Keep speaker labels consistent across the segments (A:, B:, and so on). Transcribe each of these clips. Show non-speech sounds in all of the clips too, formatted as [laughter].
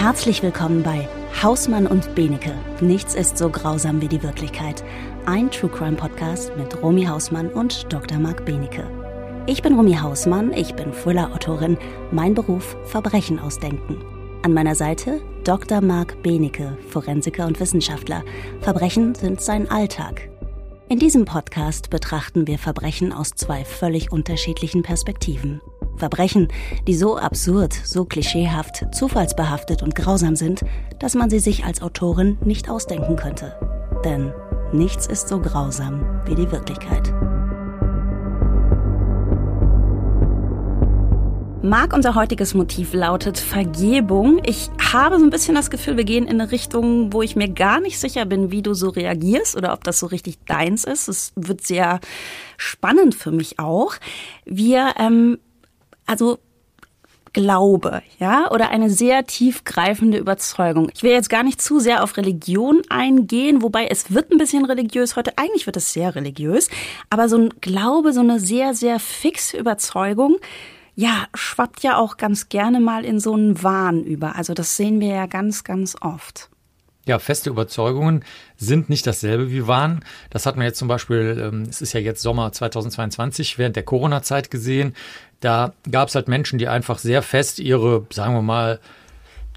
A: Herzlich willkommen bei Hausmann und Benecke. Nichts ist so grausam wie die Wirklichkeit. Ein True Crime Podcast mit Romy Hausmann und Dr. Marc Benecke. Ich bin Romy Hausmann, ich bin Thriller-Autorin. Mein Beruf Verbrechen ausdenken. An meiner Seite Dr. Marc Benecke, Forensiker und Wissenschaftler. Verbrechen sind sein Alltag. In diesem Podcast betrachten wir Verbrechen aus zwei völlig unterschiedlichen Perspektiven. Verbrechen, die so absurd, so klischeehaft, zufallsbehaftet und grausam sind, dass man sie sich als Autorin nicht ausdenken könnte. Denn nichts ist so grausam wie die Wirklichkeit. Mag unser heutiges Motiv lautet Vergebung. Ich habe so ein bisschen das Gefühl, wir gehen in eine Richtung, wo ich mir gar nicht sicher bin, wie du so reagierst oder ob das so richtig deins ist. Es wird sehr spannend für mich auch. Wir, ähm, also Glaube, ja, oder eine sehr tiefgreifende Überzeugung. Ich will jetzt gar nicht zu sehr auf Religion eingehen, wobei es wird ein bisschen religiös heute. Eigentlich wird es sehr religiös, aber so ein Glaube, so eine sehr, sehr fixe Überzeugung, ja, schwappt ja auch ganz gerne mal in so einen Wahn über. Also das sehen wir ja ganz, ganz oft.
B: Ja, feste Überzeugungen sind nicht dasselbe wie Wahn. Das hat man jetzt zum Beispiel, ähm, es ist ja jetzt Sommer 2022, während der Corona-Zeit gesehen. Da gab es halt Menschen, die einfach sehr fest ihre, sagen wir mal,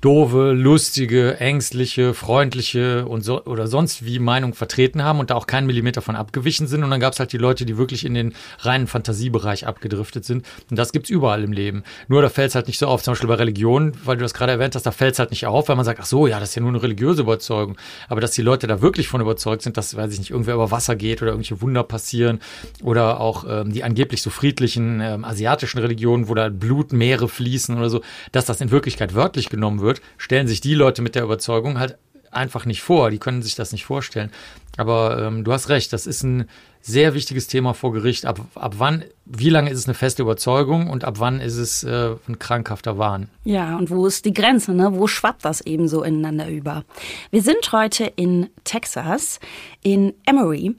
B: doofe, lustige, ängstliche, freundliche und so oder sonst wie Meinung vertreten haben und da auch keinen Millimeter von abgewichen sind. Und dann gab es halt die Leute, die wirklich in den reinen Fantasiebereich abgedriftet sind. Und das gibt's überall im Leben. Nur da fällt es halt nicht so auf, zum Beispiel bei Religion, weil du das gerade erwähnt hast, da fällt es halt nicht auf, weil man sagt, ach so, ja, das ist ja nur eine religiöse Überzeugung. Aber dass die Leute da wirklich von überzeugt sind, dass, weiß ich nicht, irgendwer über Wasser geht oder irgendwelche Wunder passieren oder auch ähm, die angeblich so friedlichen ähm, asiatischen Religionen, wo da Blutmeere fließen oder so, dass das in Wirklichkeit wörtlich genommen wird, stellen sich die Leute mit der Überzeugung halt einfach nicht vor. Die können sich das nicht vorstellen. Aber ähm, du hast recht, das ist ein sehr wichtiges Thema vor Gericht. Ab, ab wann, wie lange ist es eine feste Überzeugung und ab wann ist es äh, ein krankhafter Wahn?
A: Ja, und wo ist die Grenze? Ne? Wo schwappt das eben so ineinander über? Wir sind heute in Texas, in Emory.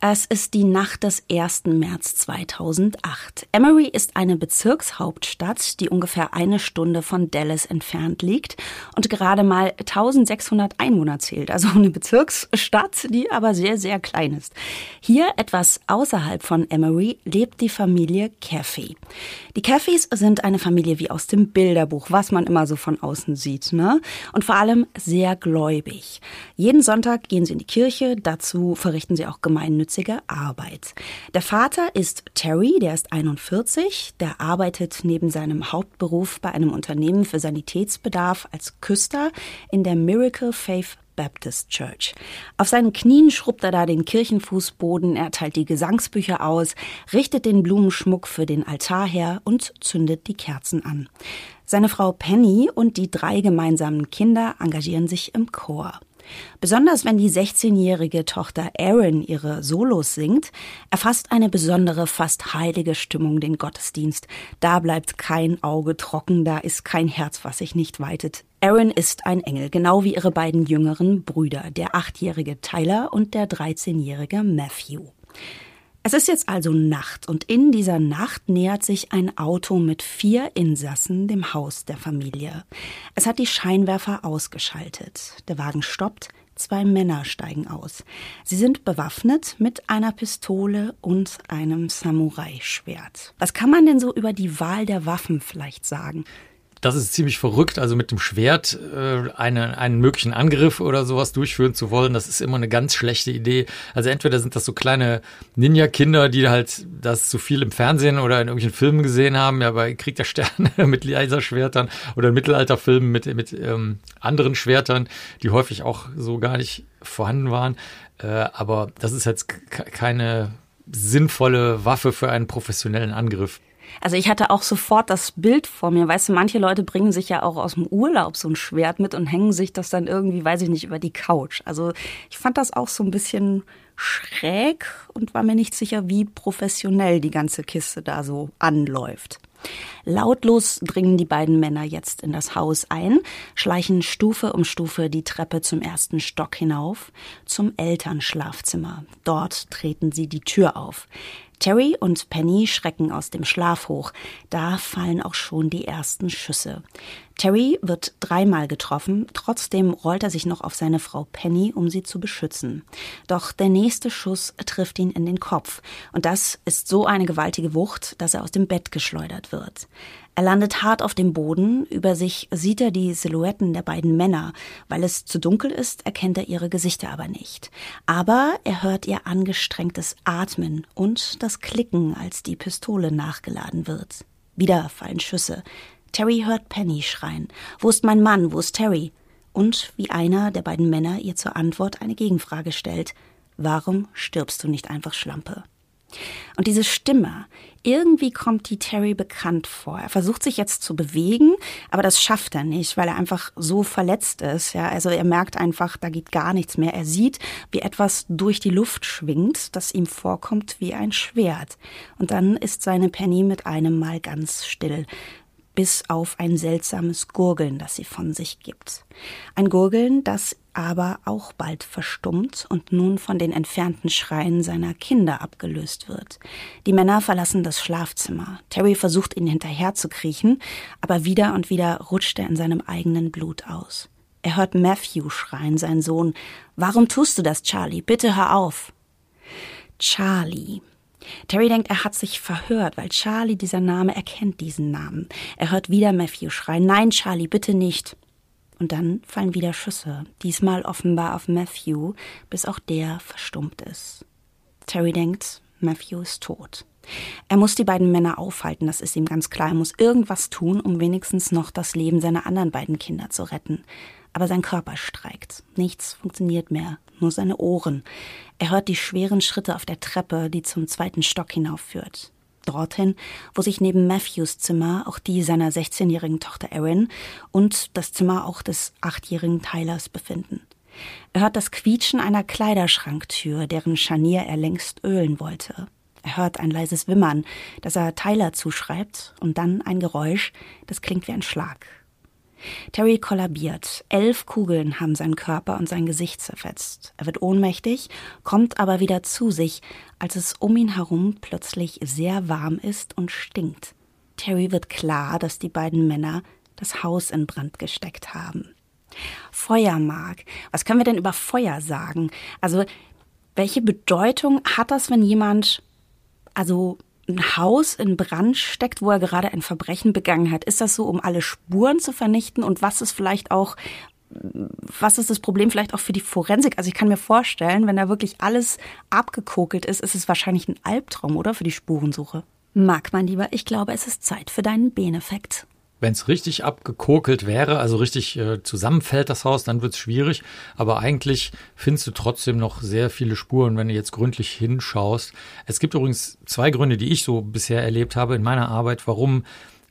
A: Es ist die Nacht des 1. März 2008. Emory ist eine Bezirkshauptstadt, die ungefähr eine Stunde von Dallas entfernt liegt und gerade mal 1600 Einwohner zählt. Also eine Bezirksstadt, die aber sehr, sehr klein ist. Hier etwas außerhalb von Emory lebt die Familie Caffey. Die Caffeys sind eine Familie wie aus dem Bilderbuch, was man immer so von außen sieht, ne? Und vor allem sehr gläubig. Jeden Sonntag gehen sie in die Kirche, dazu verrichten sie auch gemeinnützige Arbeit. Der Vater ist Terry, der ist 41, der arbeitet neben seinem Hauptberuf bei einem Unternehmen für Sanitätsbedarf als Küster in der Miracle Faith Baptist Church. Auf seinen Knien schrubbt er da den Kirchenfußboden, er teilt die Gesangsbücher aus, richtet den Blumenschmuck für den Altar her und zündet die Kerzen an. Seine Frau Penny und die drei gemeinsamen Kinder engagieren sich im Chor. Besonders wenn die 16-jährige Tochter Erin ihre Solos singt, erfasst eine besondere, fast heilige Stimmung den Gottesdienst. Da bleibt kein Auge trocken, da ist kein Herz, was sich nicht weitet. Erin ist ein Engel, genau wie ihre beiden jüngeren Brüder, der achtjährige Tyler und der 13-jährige Matthew. Es ist jetzt also Nacht und in dieser Nacht nähert sich ein Auto mit vier Insassen dem Haus der Familie. Es hat die Scheinwerfer ausgeschaltet. Der Wagen stoppt, zwei Männer steigen aus. Sie sind bewaffnet mit einer Pistole und einem Samurai-Schwert. Was kann man denn so über die Wahl der Waffen vielleicht sagen?
B: Das ist ziemlich verrückt, also mit dem Schwert äh, eine, einen möglichen Angriff oder sowas durchführen zu wollen, das ist immer eine ganz schlechte Idee. Also entweder sind das so kleine Ninja-Kinder, die halt das zu viel im Fernsehen oder in irgendwelchen Filmen gesehen haben, ja bei Krieg der Sterne [laughs] mit Laserschwertern oder Mittelalterfilmen mit, mit ähm, anderen Schwertern, die häufig auch so gar nicht vorhanden waren. Äh, aber das ist jetzt keine sinnvolle Waffe für einen professionellen Angriff.
A: Also ich hatte auch sofort das Bild vor mir. Weißt du, manche Leute bringen sich ja auch aus dem Urlaub so ein Schwert mit und hängen sich das dann irgendwie, weiß ich nicht, über die Couch. Also ich fand das auch so ein bisschen schräg und war mir nicht sicher, wie professionell die ganze Kiste da so anläuft. Lautlos dringen die beiden Männer jetzt in das Haus ein, schleichen Stufe um Stufe die Treppe zum ersten Stock hinauf, zum Elternschlafzimmer. Dort treten sie die Tür auf. Terry und Penny schrecken aus dem Schlaf hoch. Da fallen auch schon die ersten Schüsse. Terry wird dreimal getroffen, trotzdem rollt er sich noch auf seine Frau Penny, um sie zu beschützen. Doch der nächste Schuss trifft ihn in den Kopf. Und das ist so eine gewaltige Wucht, dass er aus dem Bett geschleudert wird. Er landet hart auf dem Boden, über sich sieht er die Silhouetten der beiden Männer. Weil es zu dunkel ist, erkennt er ihre Gesichter aber nicht. Aber er hört ihr angestrengtes Atmen und das Klicken, als die Pistole nachgeladen wird. Wieder fallen Schüsse. Terry hört Penny schreien. Wo ist mein Mann? Wo ist Terry? Und wie einer der beiden Männer ihr zur Antwort eine Gegenfrage stellt. Warum stirbst du nicht einfach Schlampe? Und diese Stimme, irgendwie kommt die Terry bekannt vor. Er versucht sich jetzt zu bewegen, aber das schafft er nicht, weil er einfach so verletzt ist. Ja, also er merkt einfach, da geht gar nichts mehr. Er sieht, wie etwas durch die Luft schwingt, das ihm vorkommt wie ein Schwert. Und dann ist seine Penny mit einem Mal ganz still bis auf ein seltsames Gurgeln, das sie von sich gibt. Ein Gurgeln, das aber auch bald verstummt und nun von den entfernten Schreien seiner Kinder abgelöst wird. Die Männer verlassen das Schlafzimmer. Terry versucht ihnen hinterherzukriechen, aber wieder und wieder rutscht er in seinem eigenen Blut aus. Er hört Matthew schreien, sein Sohn. Warum tust du das, Charlie? Bitte hör auf. Charlie. Terry denkt, er hat sich verhört, weil Charlie, dieser Name, erkennt diesen Namen. Er hört wieder Matthew schreien, nein, Charlie, bitte nicht. Und dann fallen wieder Schüsse, diesmal offenbar auf Matthew, bis auch der verstummt ist. Terry denkt, Matthew ist tot. Er muss die beiden Männer aufhalten, das ist ihm ganz klar. Er muss irgendwas tun, um wenigstens noch das Leben seiner anderen beiden Kinder zu retten. Aber sein Körper streikt. Nichts funktioniert mehr, nur seine Ohren. Er hört die schweren Schritte auf der Treppe, die zum zweiten Stock hinaufführt. Dorthin, wo sich neben Matthews Zimmer auch die seiner 16-jährigen Tochter Erin und das Zimmer auch des achtjährigen Tylers befinden. Er hört das Quietschen einer Kleiderschranktür, deren Scharnier er längst ölen wollte. Er hört ein leises Wimmern, das er Tyler zuschreibt, und dann ein Geräusch, das klingt wie ein Schlag. Terry kollabiert. Elf Kugeln haben seinen Körper und sein Gesicht zerfetzt. Er wird ohnmächtig, kommt aber wieder zu sich, als es um ihn herum plötzlich sehr warm ist und stinkt. Terry wird klar, dass die beiden Männer das Haus in Brand gesteckt haben. Feuermark. Was können wir denn über Feuer sagen? Also, welche Bedeutung hat das, wenn jemand also ein Haus in Brand steckt, wo er gerade ein Verbrechen begangen hat. Ist das so, um alle Spuren zu vernichten? Und was ist vielleicht auch, was ist das Problem vielleicht auch für die Forensik? Also ich kann mir vorstellen, wenn da wirklich alles abgekokelt ist, ist es wahrscheinlich ein Albtraum, oder? Für die Spurensuche. Mag mein Lieber, ich glaube, es ist Zeit für deinen Beneffekt.
B: Wenn es richtig abgekokelt wäre, also richtig äh, zusammenfällt das Haus, dann wird es schwierig. Aber eigentlich findest du trotzdem noch sehr viele Spuren, wenn du jetzt gründlich hinschaust. Es gibt übrigens zwei Gründe, die ich so bisher erlebt habe in meiner Arbeit, warum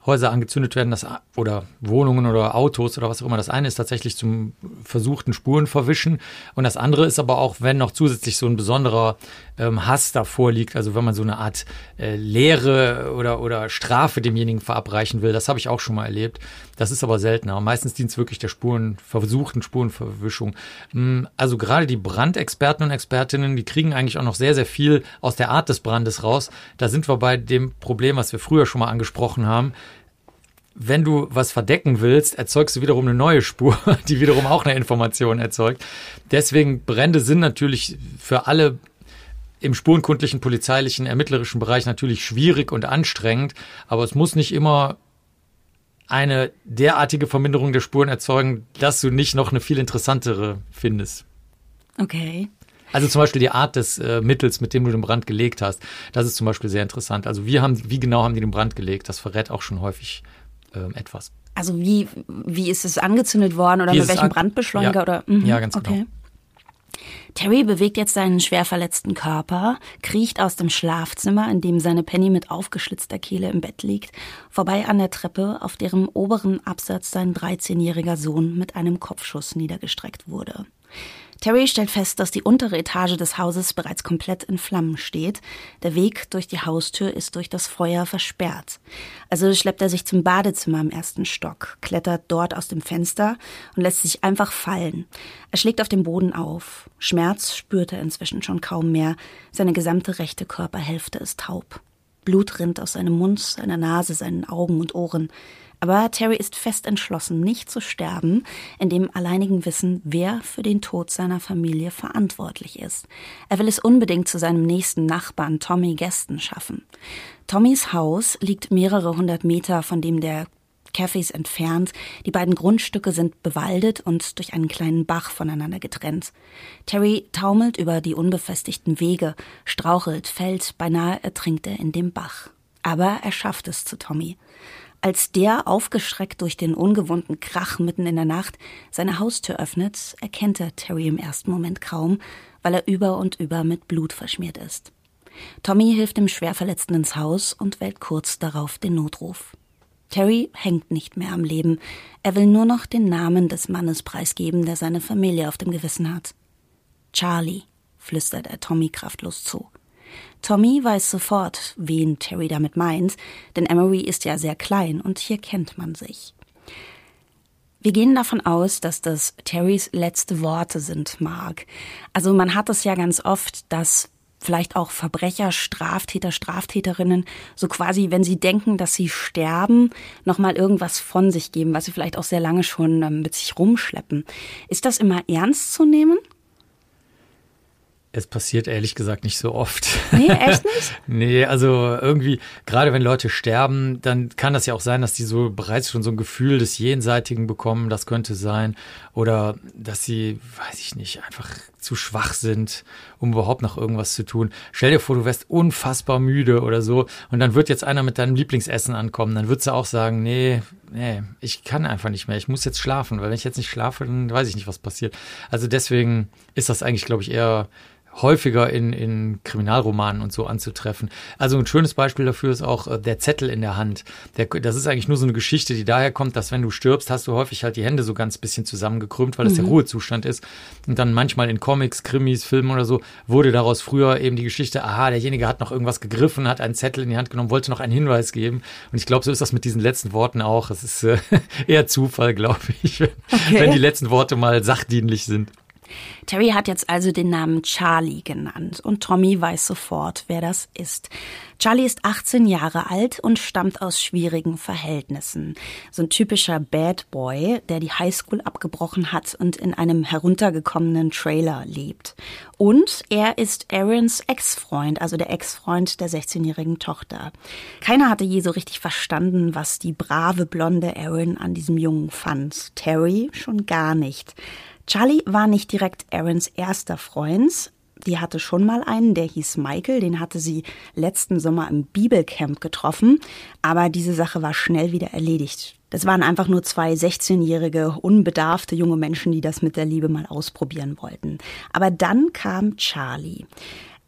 B: Häuser angezündet werden, das, oder Wohnungen oder Autos oder was auch immer. Das eine ist tatsächlich zum versuchten Spuren verwischen und das andere ist aber auch, wenn noch zusätzlich so ein besonderer ähm, Hass davor liegt, also wenn man so eine Art äh, Lehre oder, oder Strafe demjenigen verabreichen will, das habe ich auch schon mal erlebt. Das ist aber seltener. Meistens dient es wirklich der Spuren, versuchten Spurenverwischung. Hm, also gerade die Brandexperten und Expertinnen, die kriegen eigentlich auch noch sehr, sehr viel aus der Art des Brandes raus. Da sind wir bei dem Problem, was wir früher schon mal angesprochen haben wenn du was verdecken willst, erzeugst du wiederum eine neue Spur, [laughs] die wiederum auch eine Information erzeugt. Deswegen Brände sind natürlich für alle im spurenkundlichen, polizeilichen, ermittlerischen Bereich natürlich schwierig und anstrengend, aber es muss nicht immer eine derartige Verminderung der Spuren erzeugen, dass du nicht noch eine viel interessantere findest.
A: Okay.
B: Also zum Beispiel die Art des äh, Mittels, mit dem du den Brand gelegt hast, das ist zum Beispiel sehr interessant. Also wie haben, wie genau haben die den Brand gelegt? Das verrät auch schon häufig äh, etwas.
A: Also wie, wie ist es angezündet worden oder wie mit welchem Brandbeschleuniger?
B: Ja,
A: oder?
B: Mhm, ja ganz genau.
A: Terry bewegt jetzt seinen schwer verletzten Körper, kriecht aus dem Schlafzimmer, in dem seine Penny mit aufgeschlitzter Kehle im Bett liegt, vorbei an der Treppe, auf deren oberen Absatz sein 13-jähriger Sohn mit einem Kopfschuss niedergestreckt wurde. Terry stellt fest, dass die untere Etage des Hauses bereits komplett in Flammen steht. Der Weg durch die Haustür ist durch das Feuer versperrt. Also schleppt er sich zum Badezimmer im ersten Stock, klettert dort aus dem Fenster und lässt sich einfach fallen. Er schlägt auf dem Boden auf. Schmerz spürt er inzwischen schon kaum mehr. Seine gesamte rechte Körperhälfte ist taub. Blut rinnt aus seinem Mund, seiner Nase, seinen Augen und Ohren. Aber Terry ist fest entschlossen, nicht zu sterben, in dem alleinigen Wissen, wer für den Tod seiner Familie verantwortlich ist. Er will es unbedingt zu seinem nächsten Nachbarn Tommy Gaston schaffen. Tommys Haus liegt mehrere hundert Meter von dem der Cafés entfernt. Die beiden Grundstücke sind bewaldet und durch einen kleinen Bach voneinander getrennt. Terry taumelt über die unbefestigten Wege, strauchelt, fällt, beinahe ertrinkt er in dem Bach. Aber er schafft es zu Tommy. Als der, aufgeschreckt durch den ungewohnten Krach mitten in der Nacht, seine Haustür öffnet, erkennt er Terry im ersten Moment kaum, weil er über und über mit Blut verschmiert ist. Tommy hilft dem Schwerverletzten ins Haus und wählt kurz darauf den Notruf. Terry hängt nicht mehr am Leben. Er will nur noch den Namen des Mannes preisgeben, der seine Familie auf dem Gewissen hat. Charlie, flüstert er Tommy kraftlos zu. Tommy weiß sofort, wen Terry damit meint, denn Emery ist ja sehr klein und hier kennt man sich. Wir gehen davon aus, dass das Terrys letzte Worte sind, Mark. Also man hat es ja ganz oft, dass vielleicht auch Verbrecher, Straftäter, Straftäterinnen so quasi, wenn sie denken, dass sie sterben, nochmal irgendwas von sich geben, was sie vielleicht auch sehr lange schon ähm, mit sich rumschleppen. Ist das immer ernst zu nehmen?
B: Es passiert ehrlich gesagt nicht so oft.
A: Nee, echt nicht? [laughs]
B: nee, also irgendwie, gerade wenn Leute sterben, dann kann das ja auch sein, dass die so bereits schon so ein Gefühl des Jenseitigen bekommen, das könnte sein. Oder dass sie, weiß ich nicht, einfach zu schwach sind, um überhaupt noch irgendwas zu tun. Stell dir vor, du wärst unfassbar müde oder so und dann wird jetzt einer mit deinem Lieblingsessen ankommen. Dann würdest du auch sagen, nee, nee, ich kann einfach nicht mehr. Ich muss jetzt schlafen, weil wenn ich jetzt nicht schlafe, dann weiß ich nicht, was passiert. Also deswegen ist das eigentlich, glaube ich, eher häufiger in, in Kriminalromanen und so anzutreffen. Also ein schönes Beispiel dafür ist auch äh, der Zettel in der Hand. Der, das ist eigentlich nur so eine Geschichte, die daher kommt, dass wenn du stirbst, hast du häufig halt die Hände so ganz bisschen zusammengekrümmt, weil das mhm. der Ruhezustand ist. Und dann manchmal in Comics, Krimis, Filmen oder so wurde daraus früher eben die Geschichte, aha, derjenige hat noch irgendwas gegriffen, hat einen Zettel in die Hand genommen, wollte noch einen Hinweis geben. Und ich glaube, so ist das mit diesen letzten Worten auch. Es ist äh, [laughs] eher Zufall, glaube ich, okay. wenn die letzten Worte mal sachdienlich sind.
A: Terry hat jetzt also den Namen Charlie genannt und Tommy weiß sofort, wer das ist. Charlie ist 18 Jahre alt und stammt aus schwierigen Verhältnissen. So ein typischer Bad Boy, der die Highschool abgebrochen hat und in einem heruntergekommenen Trailer lebt. Und er ist Aarons Ex-Freund, also der Ex-Freund der 16-jährigen Tochter. Keiner hatte je so richtig verstanden, was die brave blonde Aaron an diesem Jungen fand. Terry schon gar nicht. Charlie war nicht direkt Aarons erster Freund. Die hatte schon mal einen, der hieß Michael, den hatte sie letzten Sommer im Bibelcamp getroffen, aber diese Sache war schnell wieder erledigt. Das waren einfach nur zwei 16-jährige, unbedarfte junge Menschen, die das mit der Liebe mal ausprobieren wollten. Aber dann kam Charlie.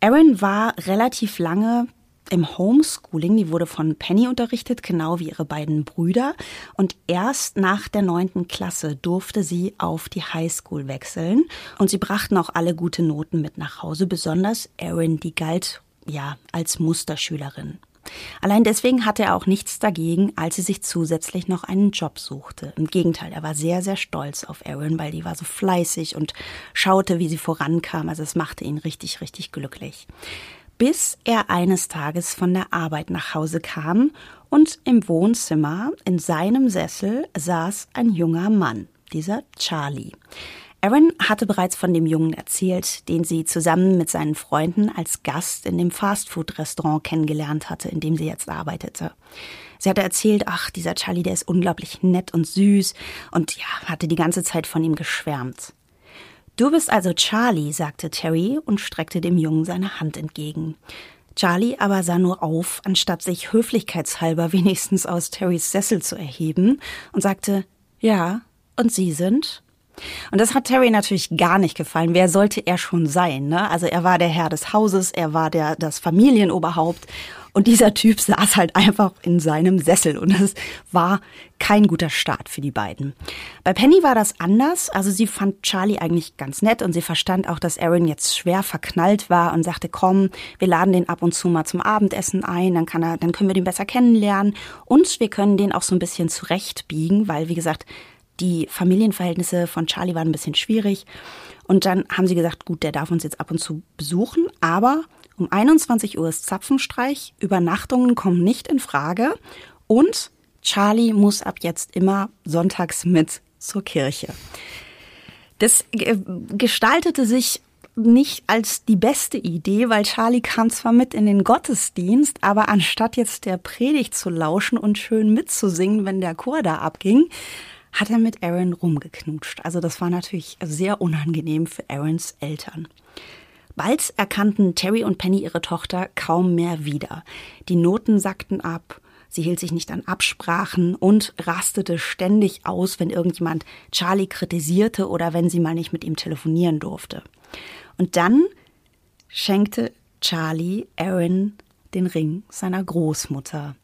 A: Aaron war relativ lange im Homeschooling, die wurde von Penny unterrichtet, genau wie ihre beiden Brüder. Und erst nach der neunten Klasse durfte sie auf die Highschool wechseln. Und sie brachten auch alle gute Noten mit nach Hause, besonders Erin, die galt ja als Musterschülerin. Allein deswegen hatte er auch nichts dagegen, als sie sich zusätzlich noch einen Job suchte. Im Gegenteil, er war sehr, sehr stolz auf Erin, weil die war so fleißig und schaute, wie sie vorankam. Also es machte ihn richtig, richtig glücklich bis er eines Tages von der Arbeit nach Hause kam und im Wohnzimmer in seinem Sessel saß ein junger Mann, dieser Charlie. Aaron hatte bereits von dem Jungen erzählt, den sie zusammen mit seinen Freunden als Gast in dem Fastfood-Restaurant kennengelernt hatte, in dem sie jetzt arbeitete. Sie hatte erzählt, ach, dieser Charlie, der ist unglaublich nett und süß und ja, hatte die ganze Zeit von ihm geschwärmt. Du bist also Charlie, sagte Terry und streckte dem Jungen seine Hand entgegen. Charlie aber sah nur auf, anstatt sich höflichkeitshalber wenigstens aus Terrys Sessel zu erheben, und sagte, ja, und Sie sind? Und das hat Terry natürlich gar nicht gefallen. Wer sollte er schon sein? Ne? Also er war der Herr des Hauses, er war der, das Familienoberhaupt. Und dieser Typ saß halt einfach in seinem Sessel und das war kein guter Start für die beiden. Bei Penny war das anders. Also sie fand Charlie eigentlich ganz nett und sie verstand auch, dass Aaron jetzt schwer verknallt war und sagte, komm, wir laden den ab und zu mal zum Abendessen ein, dann kann er, dann können wir den besser kennenlernen und wir können den auch so ein bisschen zurechtbiegen, weil wie gesagt, die Familienverhältnisse von Charlie waren ein bisschen schwierig. Und dann haben sie gesagt, gut, der darf uns jetzt ab und zu besuchen, aber um 21 Uhr ist Zapfenstreich, Übernachtungen kommen nicht in Frage und Charlie muss ab jetzt immer sonntags mit zur Kirche. Das gestaltete sich nicht als die beste Idee, weil Charlie kam zwar mit in den Gottesdienst, aber anstatt jetzt der Predigt zu lauschen und schön mitzusingen, wenn der Chor da abging, hat er mit Aaron rumgeknutscht. Also das war natürlich sehr unangenehm für Aarons Eltern. Bald erkannten Terry und Penny ihre Tochter kaum mehr wieder. Die Noten sackten ab, sie hielt sich nicht an Absprachen und rastete ständig aus, wenn irgendjemand Charlie kritisierte oder wenn sie mal nicht mit ihm telefonieren durfte. Und dann schenkte Charlie Aaron den Ring seiner Großmutter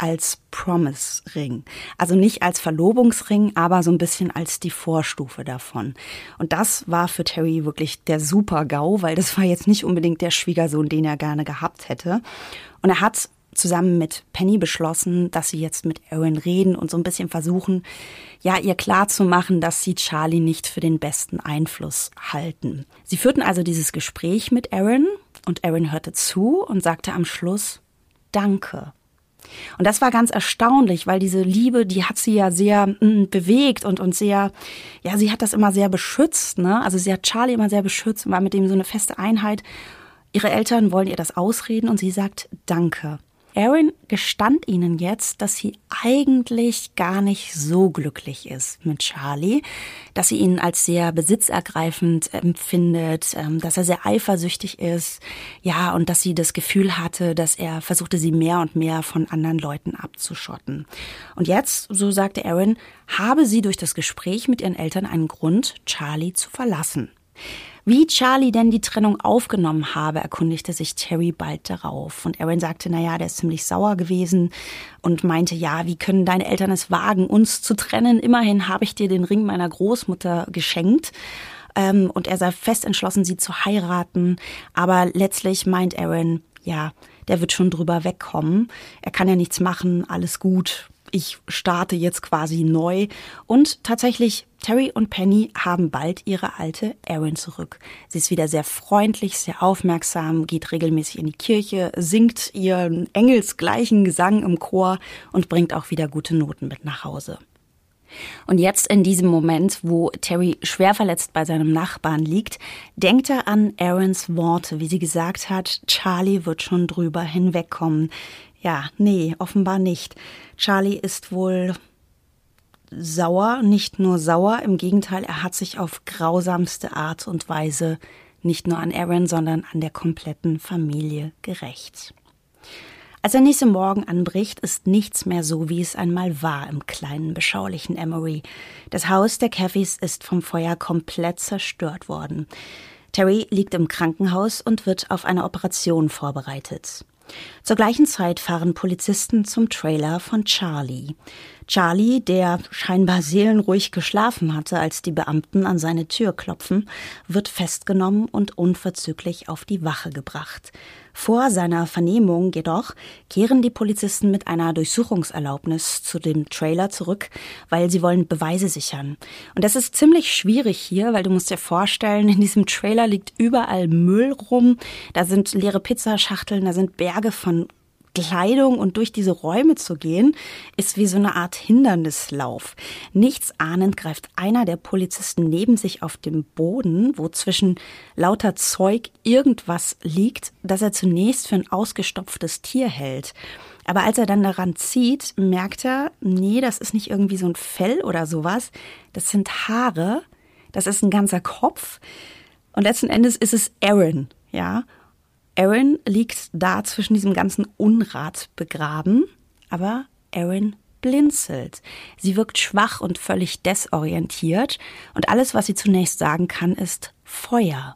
A: als Promise-Ring. Also nicht als Verlobungsring, aber so ein bisschen als die Vorstufe davon. Und das war für Terry wirklich der Super-GAU, weil das war jetzt nicht unbedingt der Schwiegersohn, den er gerne gehabt hätte. Und er hat zusammen mit Penny beschlossen, dass sie jetzt mit Aaron reden und so ein bisschen versuchen, ja, ihr klar zu machen, dass sie Charlie nicht für den besten Einfluss halten. Sie führten also dieses Gespräch mit Aaron und Aaron hörte zu und sagte am Schluss, Danke. Und das war ganz erstaunlich, weil diese Liebe, die hat sie ja sehr mh, mm, bewegt und, und sehr, ja, sie hat das immer sehr beschützt, ne? Also sie hat Charlie immer sehr beschützt und war mit ihm so eine feste Einheit. Ihre Eltern wollen ihr das ausreden und sie sagt Danke. Erin gestand ihnen jetzt, dass sie eigentlich gar nicht so glücklich ist mit Charlie, dass sie ihn als sehr besitzergreifend empfindet, ähm, dass er sehr eifersüchtig ist, ja, und dass sie das Gefühl hatte, dass er versuchte, sie mehr und mehr von anderen Leuten abzuschotten. Und jetzt, so sagte Erin, habe sie durch das Gespräch mit ihren Eltern einen Grund, Charlie zu verlassen. Wie Charlie denn die Trennung aufgenommen habe, erkundigte sich Terry bald darauf. Und Aaron sagte, na ja, der ist ziemlich sauer gewesen und meinte, ja, wie können deine Eltern es wagen, uns zu trennen? Immerhin habe ich dir den Ring meiner Großmutter geschenkt. Ähm, und er sei fest entschlossen, sie zu heiraten. Aber letztlich meint Aaron, ja, der wird schon drüber wegkommen. Er kann ja nichts machen, alles gut ich starte jetzt quasi neu. Und tatsächlich, Terry und Penny haben bald ihre alte Erin zurück. Sie ist wieder sehr freundlich, sehr aufmerksam, geht regelmäßig in die Kirche, singt ihren engelsgleichen Gesang im Chor und bringt auch wieder gute Noten mit nach Hause. Und jetzt in diesem Moment, wo Terry schwer verletzt bei seinem Nachbarn liegt, denkt er an Aarons Worte, wie sie gesagt hat, Charlie wird schon drüber hinwegkommen. Ja, nee, offenbar nicht. Charlie ist wohl sauer, nicht nur sauer, im Gegenteil, er hat sich auf grausamste Art und Weise nicht nur an Aaron, sondern an der kompletten Familie gerecht. Als der nächste Morgen anbricht, ist nichts mehr so, wie es einmal war im kleinen, beschaulichen Emory. Das Haus der Caffeys ist vom Feuer komplett zerstört worden. Terry liegt im Krankenhaus und wird auf eine Operation vorbereitet. Zur gleichen Zeit fahren Polizisten zum Trailer von Charlie. Charlie, der scheinbar seelenruhig geschlafen hatte, als die Beamten an seine Tür klopfen, wird festgenommen und unverzüglich auf die Wache gebracht. Vor seiner Vernehmung jedoch kehren die Polizisten mit einer Durchsuchungserlaubnis zu dem Trailer zurück, weil sie wollen Beweise sichern. Und das ist ziemlich schwierig hier, weil du musst dir vorstellen, in diesem Trailer liegt überall Müll rum, da sind leere Pizzaschachteln, da sind Berge von Kleidung und durch diese Räume zu gehen, ist wie so eine Art Hindernislauf. Nichts ahnend greift einer der Polizisten neben sich auf dem Boden, wo zwischen lauter Zeug irgendwas liegt, das er zunächst für ein ausgestopftes Tier hält. Aber als er dann daran zieht, merkt er, nee, das ist nicht irgendwie so ein Fell oder sowas. Das sind Haare. Das ist ein ganzer Kopf. Und letzten Endes ist es Aaron, ja. Aaron liegt da zwischen diesem ganzen Unrat begraben, aber Aaron blinzelt. Sie wirkt schwach und völlig desorientiert und alles, was sie zunächst sagen kann, ist Feuer.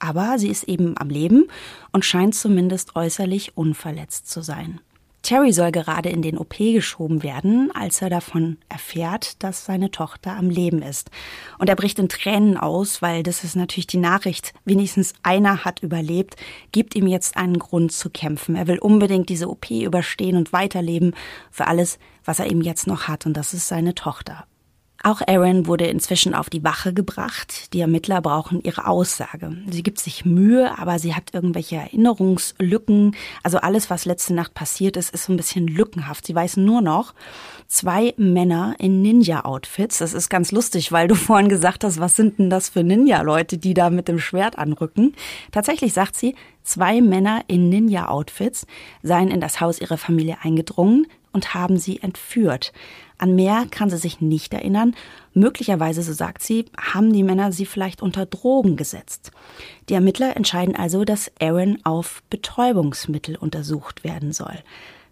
A: Aber sie ist eben am Leben und scheint zumindest äußerlich unverletzt zu sein. Terry soll gerade in den OP geschoben werden, als er davon erfährt, dass seine Tochter am Leben ist. Und er bricht in Tränen aus, weil das ist natürlich die Nachricht, wenigstens einer hat überlebt, gibt ihm jetzt einen Grund zu kämpfen. Er will unbedingt diese OP überstehen und weiterleben für alles, was er eben jetzt noch hat, und das ist seine Tochter. Auch Aaron wurde inzwischen auf die Wache gebracht. Die Ermittler brauchen ihre Aussage. Sie gibt sich Mühe, aber sie hat irgendwelche Erinnerungslücken. Also alles, was letzte Nacht passiert ist, ist so ein bisschen lückenhaft. Sie weiß nur noch, zwei Männer in Ninja-Outfits. Das ist ganz lustig, weil du [laughs] vorhin gesagt hast, was sind denn das für Ninja-Leute, die da mit dem Schwert anrücken? Tatsächlich sagt sie, zwei Männer in Ninja-Outfits seien in das Haus ihrer Familie eingedrungen und haben sie entführt. An mehr kann sie sich nicht erinnern. Möglicherweise, so sagt sie, haben die Männer sie vielleicht unter Drogen gesetzt. Die Ermittler entscheiden also, dass Aaron auf Betäubungsmittel untersucht werden soll.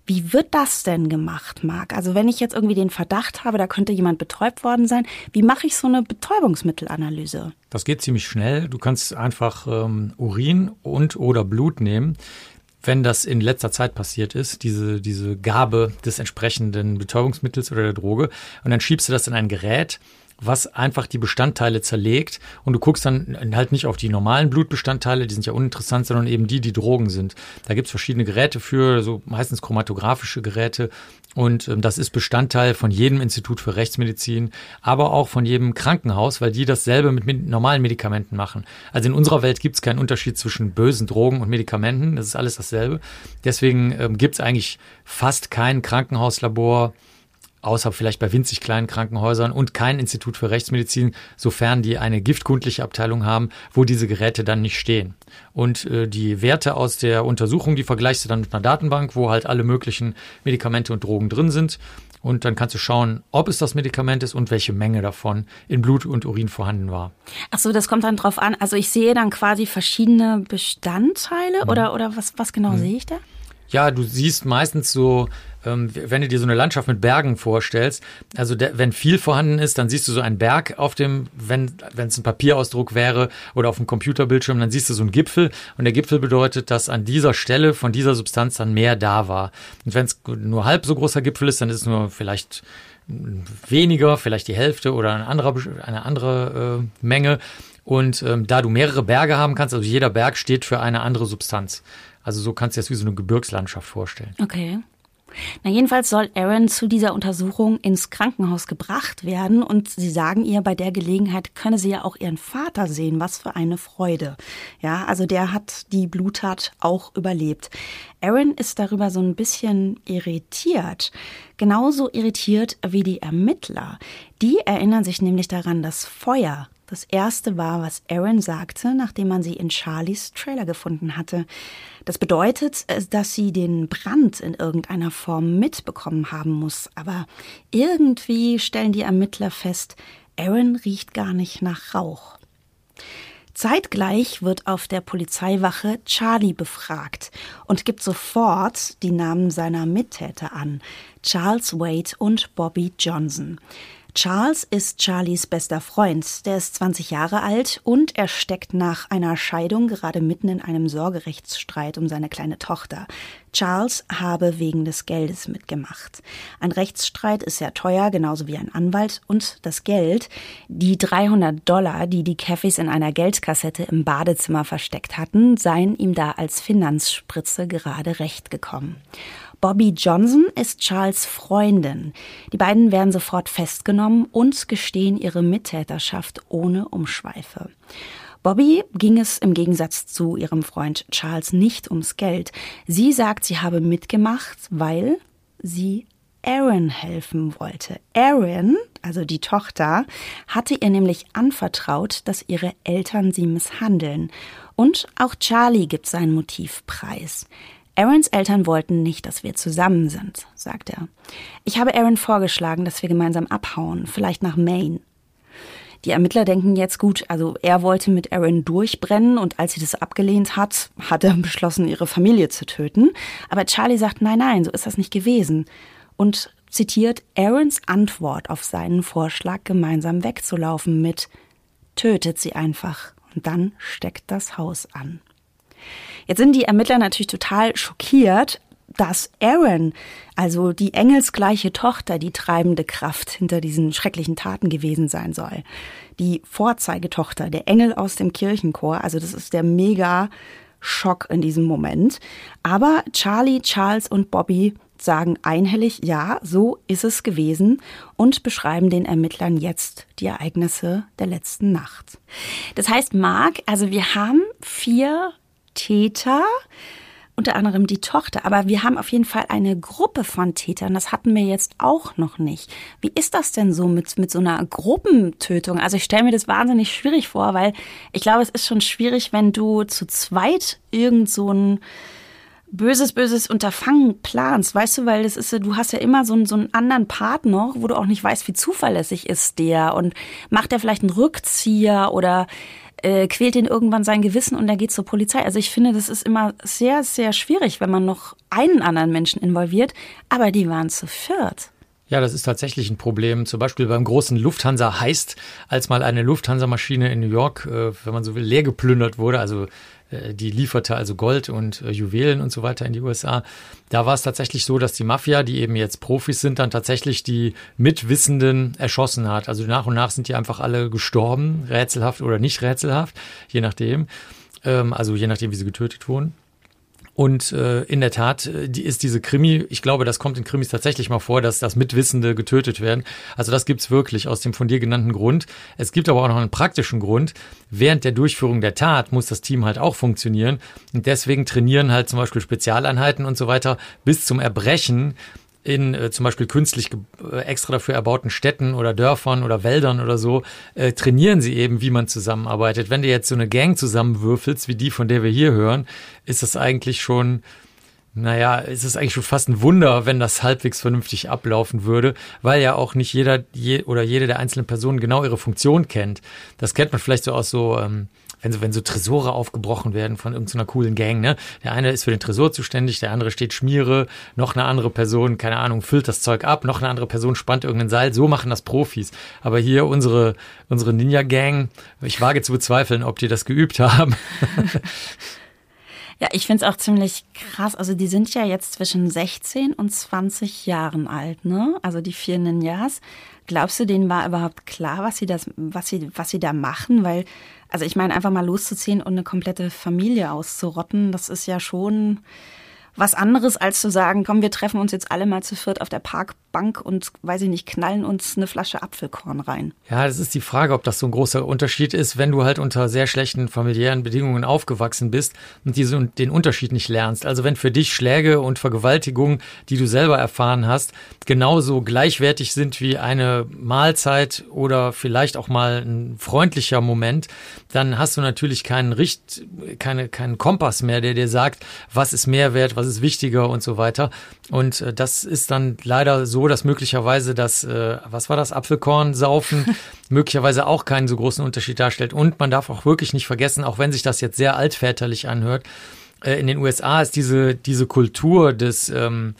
A: Wie wird das denn gemacht, Marc? Also wenn ich jetzt irgendwie den Verdacht habe, da könnte jemand betäubt worden sein, wie mache ich so eine Betäubungsmittelanalyse?
B: Das geht ziemlich schnell. Du kannst einfach ähm, Urin und oder Blut nehmen wenn das in letzter Zeit passiert ist, diese, diese Gabe des entsprechenden Betäubungsmittels oder der Droge, und dann schiebst du das in ein Gerät, was einfach die Bestandteile zerlegt und du guckst dann halt nicht auf die normalen Blutbestandteile, die sind ja uninteressant, sondern eben die, die Drogen sind. Da gibt's verschiedene Geräte für, so meistens chromatographische Geräte und ähm, das ist Bestandteil von jedem Institut für Rechtsmedizin, aber auch von jedem Krankenhaus, weil die dasselbe mit med normalen Medikamenten machen. Also in unserer Welt gibt's keinen Unterschied zwischen bösen Drogen und Medikamenten, das ist alles dasselbe. Deswegen ähm, gibt's eigentlich fast kein Krankenhauslabor, außer vielleicht bei winzig kleinen Krankenhäusern und kein Institut für Rechtsmedizin, sofern die eine giftkundliche Abteilung haben, wo diese Geräte dann nicht stehen. Und äh, die Werte aus der Untersuchung, die vergleichst du dann mit einer Datenbank, wo halt alle möglichen Medikamente und Drogen drin sind. Und dann kannst du schauen, ob es das Medikament ist und welche Menge davon in Blut und Urin vorhanden war.
A: Ach so, das kommt dann drauf an. Also ich sehe dann quasi verschiedene Bestandteile mhm. oder, oder was, was genau mhm. sehe ich da?
B: Ja, du siehst meistens so, ähm, wenn du dir so eine Landschaft mit Bergen vorstellst, also der, wenn viel vorhanden ist, dann siehst du so einen Berg auf dem, wenn es ein Papierausdruck wäre oder auf dem Computerbildschirm, dann siehst du so einen Gipfel und der Gipfel bedeutet, dass an dieser Stelle von dieser Substanz dann mehr da war. Und wenn es nur halb so großer Gipfel ist, dann ist es nur vielleicht weniger, vielleicht die Hälfte oder eine andere, eine andere äh, Menge. Und ähm, da du mehrere Berge haben kannst, also jeder Berg steht für eine andere Substanz. Also so kannst du dir das wie so eine Gebirgslandschaft vorstellen.
A: Okay. Na jedenfalls soll Aaron zu dieser Untersuchung ins Krankenhaus gebracht werden und sie sagen ihr, bei der Gelegenheit könne sie ja auch ihren Vater sehen. Was für eine Freude. Ja, also der hat die Bluttat auch überlebt. Aaron ist darüber so ein bisschen irritiert. Genauso irritiert wie die Ermittler. Die erinnern sich nämlich daran, dass Feuer das erste war, was Aaron sagte, nachdem man sie in Charlies Trailer gefunden hatte. Das bedeutet, äh, dass sie den Brand in irgendeiner Form mitbekommen haben muss. Aber irgendwie stellen die Ermittler fest, Aaron riecht gar nicht nach Rauch. Zeitgleich wird auf der Polizeiwache Charlie befragt und gibt sofort die Namen seiner Mittäter an, Charles Wade und Bobby Johnson. Charles ist Charlies bester Freund. Der ist 20 Jahre alt und er steckt nach einer Scheidung gerade mitten in einem Sorgerechtsstreit um seine kleine Tochter. Charles habe wegen des Geldes mitgemacht. Ein Rechtsstreit ist sehr teuer, genauso wie ein Anwalt. Und das Geld, die 300 Dollar, die die Caffeys in einer Geldkassette im Badezimmer versteckt hatten, seien ihm da als Finanzspritze gerade recht gekommen. Bobby Johnson ist Charles Freundin. Die beiden werden sofort festgenommen und gestehen ihre Mittäterschaft ohne Umschweife. Bobby ging es im Gegensatz zu ihrem Freund Charles nicht ums Geld. Sie sagt, sie habe mitgemacht, weil sie Aaron helfen wollte. Aaron, also die Tochter, hatte ihr nämlich anvertraut, dass ihre Eltern sie misshandeln. Und auch Charlie gibt sein Motiv preis. Aarons Eltern wollten nicht, dass wir zusammen sind, sagt er. Ich habe Aaron vorgeschlagen, dass wir gemeinsam abhauen, vielleicht nach Maine. Die Ermittler denken jetzt gut, also er wollte mit Aaron durchbrennen und als sie das abgelehnt hat, hat er beschlossen, ihre Familie zu töten. Aber Charlie sagt, nein, nein, so ist das nicht gewesen. Und zitiert Aarons Antwort auf seinen Vorschlag, gemeinsam wegzulaufen mit, tötet sie einfach Und dann steckt das Haus an. Jetzt sind die Ermittler natürlich total schockiert, dass Aaron, also die engelsgleiche Tochter, die treibende Kraft hinter diesen schrecklichen Taten gewesen sein soll. Die Vorzeigetochter, der Engel aus dem Kirchenchor, also das ist der mega Schock in diesem Moment. Aber Charlie, Charles und Bobby sagen einhellig, ja, so ist es gewesen und beschreiben den Ermittlern jetzt die Ereignisse der letzten Nacht. Das heißt, Mark, also wir haben vier Täter, unter anderem die Tochter. Aber wir haben auf jeden Fall eine Gruppe von Tätern. Das hatten wir jetzt auch noch nicht. Wie ist das denn so mit, mit so einer Gruppentötung? Also ich stelle mir das wahnsinnig schwierig vor, weil ich glaube, es ist schon schwierig, wenn du zu zweit irgend so ein böses, böses Unterfangen planst, weißt du, weil das ist, du hast ja immer so einen, so einen anderen Partner, wo du auch nicht weißt, wie zuverlässig ist der und macht er vielleicht einen Rückzieher oder äh, quält ihn irgendwann sein Gewissen und er geht zur Polizei. Also ich finde, das ist immer sehr, sehr schwierig, wenn man noch einen anderen Menschen involviert, aber die waren zu viert.
B: Ja, das ist tatsächlich ein Problem. Zum Beispiel beim großen Lufthansa heißt, als mal eine Lufthansa-Maschine in New York, äh, wenn man so will, leer geplündert wurde, also die lieferte also Gold und äh, Juwelen und so weiter in die USA. Da war es tatsächlich so, dass die Mafia, die eben jetzt Profis sind, dann tatsächlich die Mitwissenden erschossen hat. Also nach und nach sind die einfach alle gestorben, rätselhaft oder nicht rätselhaft, je nachdem. Ähm, also je nachdem, wie sie getötet wurden. Und äh, in der Tat äh, die ist diese Krimi, ich glaube, das kommt in Krimis tatsächlich mal vor, dass das Mitwissende getötet werden. Also das gibt's wirklich aus dem von dir genannten Grund. Es gibt aber auch noch einen praktischen Grund. Während der Durchführung der Tat muss das Team halt auch funktionieren. Und deswegen trainieren halt zum Beispiel Spezialeinheiten und so weiter bis zum Erbrechen in äh, zum Beispiel künstlich äh, extra dafür erbauten Städten oder Dörfern oder Wäldern oder so, äh, trainieren sie eben, wie man zusammenarbeitet. Wenn du jetzt so eine Gang zusammenwürfelst, wie die, von der wir hier hören, ist das eigentlich schon, naja, ist es eigentlich schon fast ein Wunder, wenn das halbwegs vernünftig ablaufen würde, weil ja auch nicht jeder je, oder jede der einzelnen Personen genau ihre Funktion kennt. Das kennt man vielleicht so aus so ähm, wenn so, wenn so Tresore aufgebrochen werden von irgendeiner coolen Gang, ne? Der eine ist für den Tresor zuständig, der andere steht Schmiere, noch eine andere Person, keine Ahnung, füllt das Zeug ab, noch eine andere Person spannt irgendein Seil. So machen das Profis. Aber hier unsere, unsere Ninja-Gang, ich wage zu bezweifeln, ob die das geübt haben. [laughs]
A: Ja, ich finde es auch ziemlich krass. Also die sind ja jetzt zwischen 16 und 20 Jahren alt, ne? Also die vier Ninjas. Glaubst du, denen war überhaupt klar, was sie das, was sie, was sie da machen? Weil also ich meine, einfach mal loszuziehen und eine komplette Familie auszurotten, das ist ja schon was anderes, als zu sagen, komm, wir treffen uns jetzt alle mal zu viert auf der Parkbank und, weiß ich nicht, knallen uns eine Flasche Apfelkorn rein.
B: Ja, das ist die Frage, ob das so ein großer Unterschied ist, wenn du halt unter sehr schlechten familiären Bedingungen aufgewachsen bist und diese, den Unterschied nicht lernst. Also wenn für dich Schläge und Vergewaltigungen, die du selber erfahren hast, genauso gleichwertig sind wie eine Mahlzeit oder vielleicht auch mal ein freundlicher Moment, dann hast du natürlich keinen Richt, keine, keinen Kompass mehr, der dir sagt, was ist Mehrwert, was ist wichtiger und so weiter. Und äh, das ist dann leider so, dass möglicherweise das, äh, was war das, Apfelkorn saufen, [laughs] möglicherweise auch keinen so großen Unterschied darstellt. Und man darf auch wirklich nicht vergessen, auch wenn sich das jetzt sehr altväterlich anhört, äh, in den USA ist diese, diese Kultur des, ähm,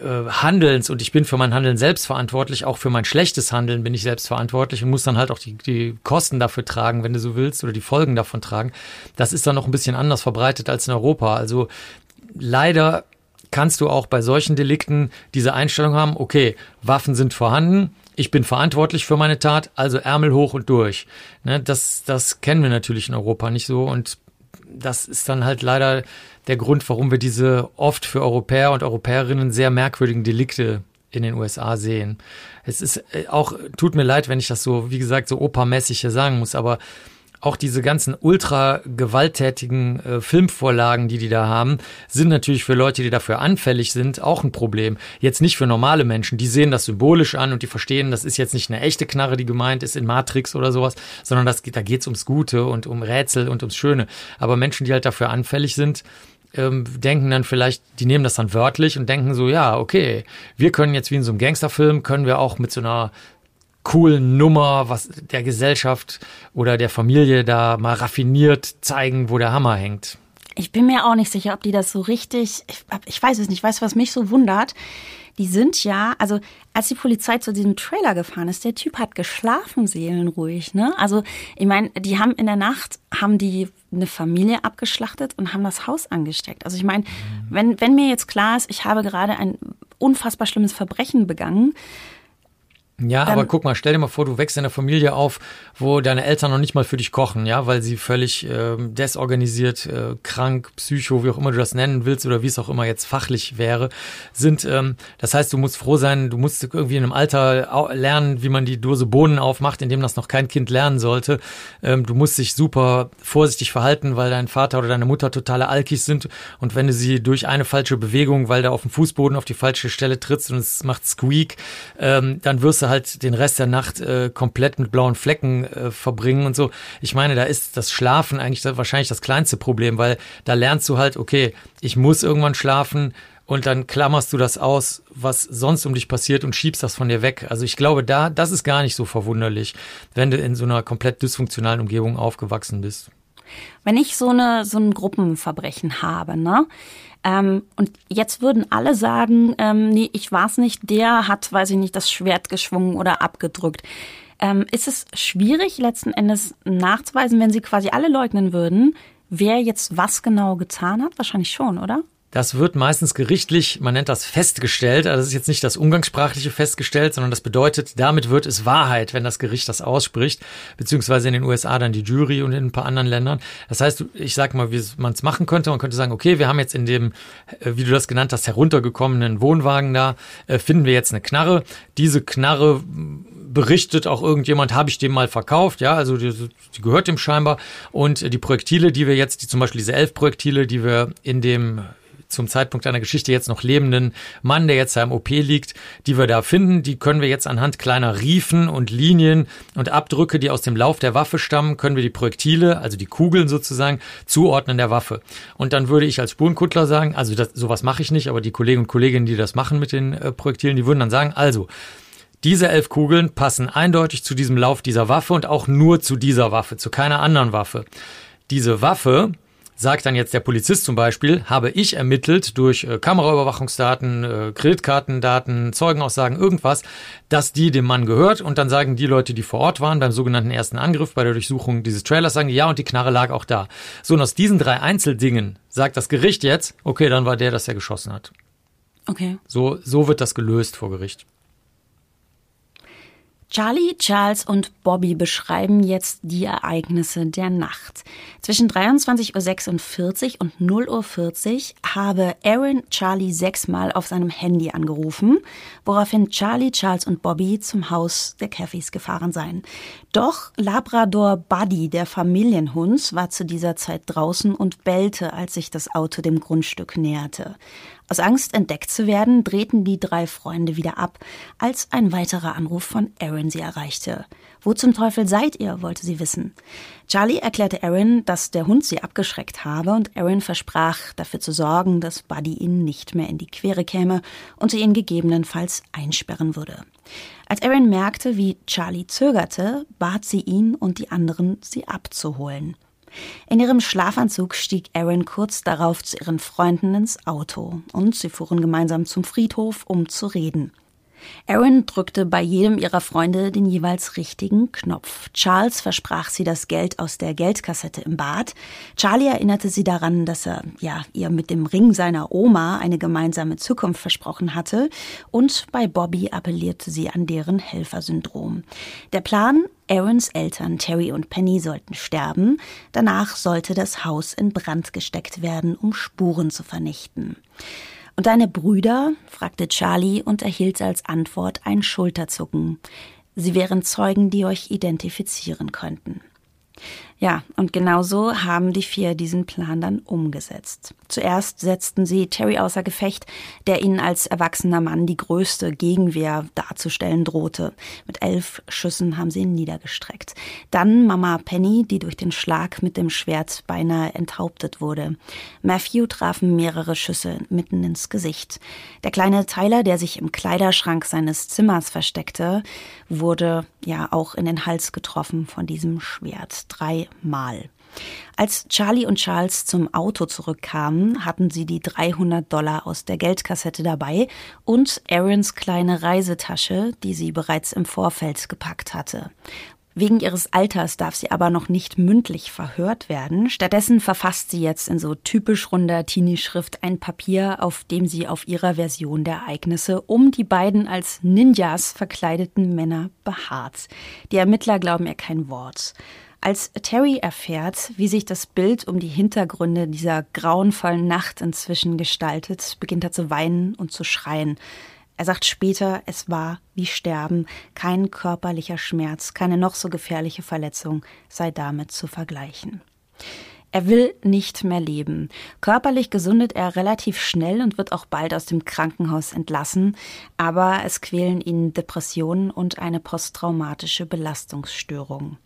B: äh, Handelns und ich bin für mein Handeln selbst verantwortlich, auch für mein schlechtes Handeln bin ich selbst verantwortlich und muss dann halt auch die, die Kosten dafür tragen, wenn du so willst, oder die Folgen davon tragen. Das ist dann noch ein bisschen anders verbreitet als in Europa. Also leider kannst du auch bei solchen Delikten diese Einstellung haben, okay, Waffen sind vorhanden, ich bin verantwortlich für meine Tat, also Ärmel hoch und durch. Ne, das, das kennen wir natürlich in Europa nicht so und das ist dann halt leider der Grund, warum wir diese oft für Europäer und Europäerinnen sehr merkwürdigen Delikte in den USA sehen. Es ist äh, auch, tut mir leid, wenn ich das so, wie gesagt, so opermäßig hier sagen muss, aber auch diese ganzen ultra gewalttätigen äh, Filmvorlagen, die die da haben, sind natürlich für Leute, die dafür anfällig sind, auch ein Problem. Jetzt nicht für normale Menschen, die sehen das symbolisch an und die verstehen, das ist jetzt nicht eine echte Knarre, die gemeint ist in Matrix oder sowas, sondern das, da geht's ums Gute und um Rätsel und ums Schöne. Aber Menschen, die halt dafür anfällig sind, ähm, denken dann vielleicht, die nehmen das dann wörtlich und denken so, ja, okay, wir können jetzt wie in so einem Gangsterfilm, können wir auch mit so einer coolen Nummer, was der Gesellschaft oder der Familie da mal raffiniert zeigen, wo der Hammer hängt.
A: Ich bin mir auch nicht sicher, ob die das so richtig, ich, ich weiß es nicht, weißt du, was mich so wundert? Die sind ja, also als die Polizei zu diesem Trailer gefahren ist, der Typ hat geschlafen, seelenruhig, ne? Also ich meine, die haben in der Nacht, haben die eine Familie abgeschlachtet und haben das Haus angesteckt. Also ich meine, wenn, wenn mir jetzt klar ist, ich habe gerade ein unfassbar schlimmes Verbrechen begangen,
B: ja, aber guck mal, stell dir mal vor, du wächst in einer Familie auf, wo deine Eltern noch nicht mal für dich kochen, ja, weil sie völlig äh, desorganisiert, äh, krank, psycho, wie auch immer du das nennen willst oder wie es auch immer jetzt fachlich wäre, sind. Ähm, das heißt, du musst froh sein, du musst irgendwie in einem Alter lernen, wie man die Dose Bohnen aufmacht, in dem das noch kein Kind lernen sollte. Ähm, du musst dich super vorsichtig verhalten, weil dein Vater oder deine Mutter totale Alkis sind und wenn du sie durch eine falsche Bewegung, weil du auf dem Fußboden auf die falsche Stelle trittst und es macht Squeak, ähm, dann wirst du halt den Rest der Nacht äh, komplett mit blauen Flecken äh, verbringen und so. Ich meine, da ist das Schlafen eigentlich das, wahrscheinlich das kleinste Problem, weil da lernst du halt, okay, ich muss irgendwann schlafen und dann klammerst du das aus, was sonst um dich passiert und schiebst das von dir weg. Also ich glaube, da, das ist gar nicht so verwunderlich, wenn du in so einer komplett dysfunktionalen Umgebung aufgewachsen bist.
A: Wenn ich so eine so ein Gruppenverbrechen habe, ne? Ähm, und jetzt würden alle sagen, ähm, nee, ich war's nicht, der hat, weiß ich nicht, das Schwert geschwungen oder abgedrückt. Ähm, ist es schwierig, letzten Endes nachzuweisen, wenn sie quasi alle leugnen würden, wer jetzt was genau getan hat? Wahrscheinlich schon, oder?
B: Das wird meistens gerichtlich, man nennt das festgestellt. Also das ist jetzt nicht das umgangssprachliche festgestellt, sondern das bedeutet, damit wird es Wahrheit, wenn das Gericht das ausspricht, beziehungsweise in den USA dann die Jury und in ein paar anderen Ländern. Das heißt, ich sag mal, wie man es machen könnte. Man könnte sagen, okay, wir haben jetzt in dem, äh, wie du das genannt hast, heruntergekommenen Wohnwagen da, äh, finden wir jetzt eine Knarre. Diese Knarre berichtet auch irgendjemand, habe ich dem mal verkauft, ja, also die, die, gehört dem scheinbar. Und die Projektile, die wir jetzt, die, zum Beispiel diese elf Projektile, die wir in dem zum Zeitpunkt einer Geschichte jetzt noch lebenden Mann, der jetzt da im OP liegt, die wir da finden, die können wir jetzt anhand kleiner Riefen und Linien und Abdrücke, die aus dem Lauf der Waffe stammen, können wir die Projektile, also die Kugeln sozusagen, zuordnen der Waffe. Und dann würde ich als Spurenkuttler sagen, also das, sowas mache ich nicht, aber die Kollegen und Kolleginnen, die das machen mit den äh, Projektilen, die würden dann sagen, also, diese elf Kugeln passen eindeutig zu diesem Lauf dieser Waffe und auch nur zu dieser Waffe, zu keiner anderen Waffe. Diese Waffe sagt dann jetzt der Polizist zum Beispiel, habe ich ermittelt durch äh, Kameraüberwachungsdaten, äh, Kreditkartendaten, Zeugenaussagen, irgendwas, dass die dem Mann gehört und dann sagen die Leute, die vor Ort waren beim sogenannten ersten Angriff, bei der Durchsuchung dieses Trailers, sagen die, ja und die Knarre lag auch da. So und aus diesen drei Einzeldingen sagt das Gericht jetzt, okay, dann war der, dass er geschossen hat.
A: Okay.
B: So, so wird das gelöst vor Gericht.
A: Charlie, Charles und Bobby beschreiben jetzt die Ereignisse der Nacht. Zwischen 23.46 Uhr und 0.40 Uhr habe Aaron Charlie sechsmal auf seinem Handy angerufen, woraufhin Charlie, Charles und Bobby zum Haus der Caffeys gefahren seien. Doch Labrador Buddy, der Familienhund, war zu dieser Zeit draußen und bellte, als sich das Auto dem Grundstück näherte. Aus Angst entdeckt zu werden, drehten die drei Freunde wieder ab, als ein weiterer Anruf von Aaron sie erreichte. Wo zum Teufel seid ihr? wollte sie wissen. Charlie erklärte Aaron, dass der Hund sie abgeschreckt habe und Aaron versprach, dafür zu sorgen, dass Buddy ihnen nicht mehr in die Quere käme und sie ihn gegebenenfalls einsperren würde. Als Aaron merkte, wie Charlie zögerte, bat sie ihn und die anderen, sie abzuholen. In ihrem Schlafanzug stieg Aaron kurz darauf zu ihren Freunden ins Auto und sie fuhren gemeinsam zum Friedhof, um zu reden. Aaron drückte bei jedem ihrer Freunde den jeweils richtigen Knopf. Charles versprach sie das Geld aus der Geldkassette im Bad. Charlie erinnerte sie daran, dass er ja ihr mit dem Ring seiner Oma eine gemeinsame Zukunft versprochen hatte. Und bei Bobby appellierte sie an deren Helfersyndrom. Der Plan, Aarons Eltern Terry und Penny sollten sterben. Danach sollte das Haus in Brand gesteckt werden, um Spuren zu vernichten. Und deine Brüder? fragte Charlie und erhielt als Antwort ein Schulterzucken. Sie wären Zeugen, die euch identifizieren könnten. Ja, und genau so haben die vier diesen Plan dann umgesetzt. Zuerst setzten sie Terry außer Gefecht, der ihnen als erwachsener Mann die größte Gegenwehr darzustellen drohte. Mit elf Schüssen haben sie ihn niedergestreckt. Dann Mama Penny, die durch den Schlag mit dem Schwert beinahe enthauptet wurde. Matthew trafen mehrere Schüsse mitten ins Gesicht. Der kleine Tyler, der sich im Kleiderschrank seines Zimmers versteckte, wurde ja auch in den Hals getroffen von diesem Schwert. Drei Mal. Als Charlie und Charles zum Auto zurückkamen, hatten sie die 300 Dollar aus der Geldkassette dabei und Aarons kleine Reisetasche, die sie bereits im Vorfeld gepackt hatte. Wegen ihres Alters darf sie aber noch nicht mündlich verhört werden. Stattdessen verfasst sie jetzt in so typisch runder Teenie-Schrift ein Papier, auf dem sie auf ihrer Version der Ereignisse um die beiden als Ninjas verkleideten Männer beharrt. Die Ermittler glauben ihr kein Wort. Als Terry erfährt, wie sich das Bild um die Hintergründe dieser grauenvollen Nacht inzwischen gestaltet, beginnt er zu weinen und zu schreien. Er sagt später, es war wie Sterben, kein körperlicher Schmerz, keine noch so gefährliche Verletzung sei damit zu vergleichen. Er will nicht mehr leben. Körperlich gesundet er relativ schnell und wird auch bald aus dem Krankenhaus entlassen, aber es quälen ihn Depressionen und eine posttraumatische Belastungsstörung.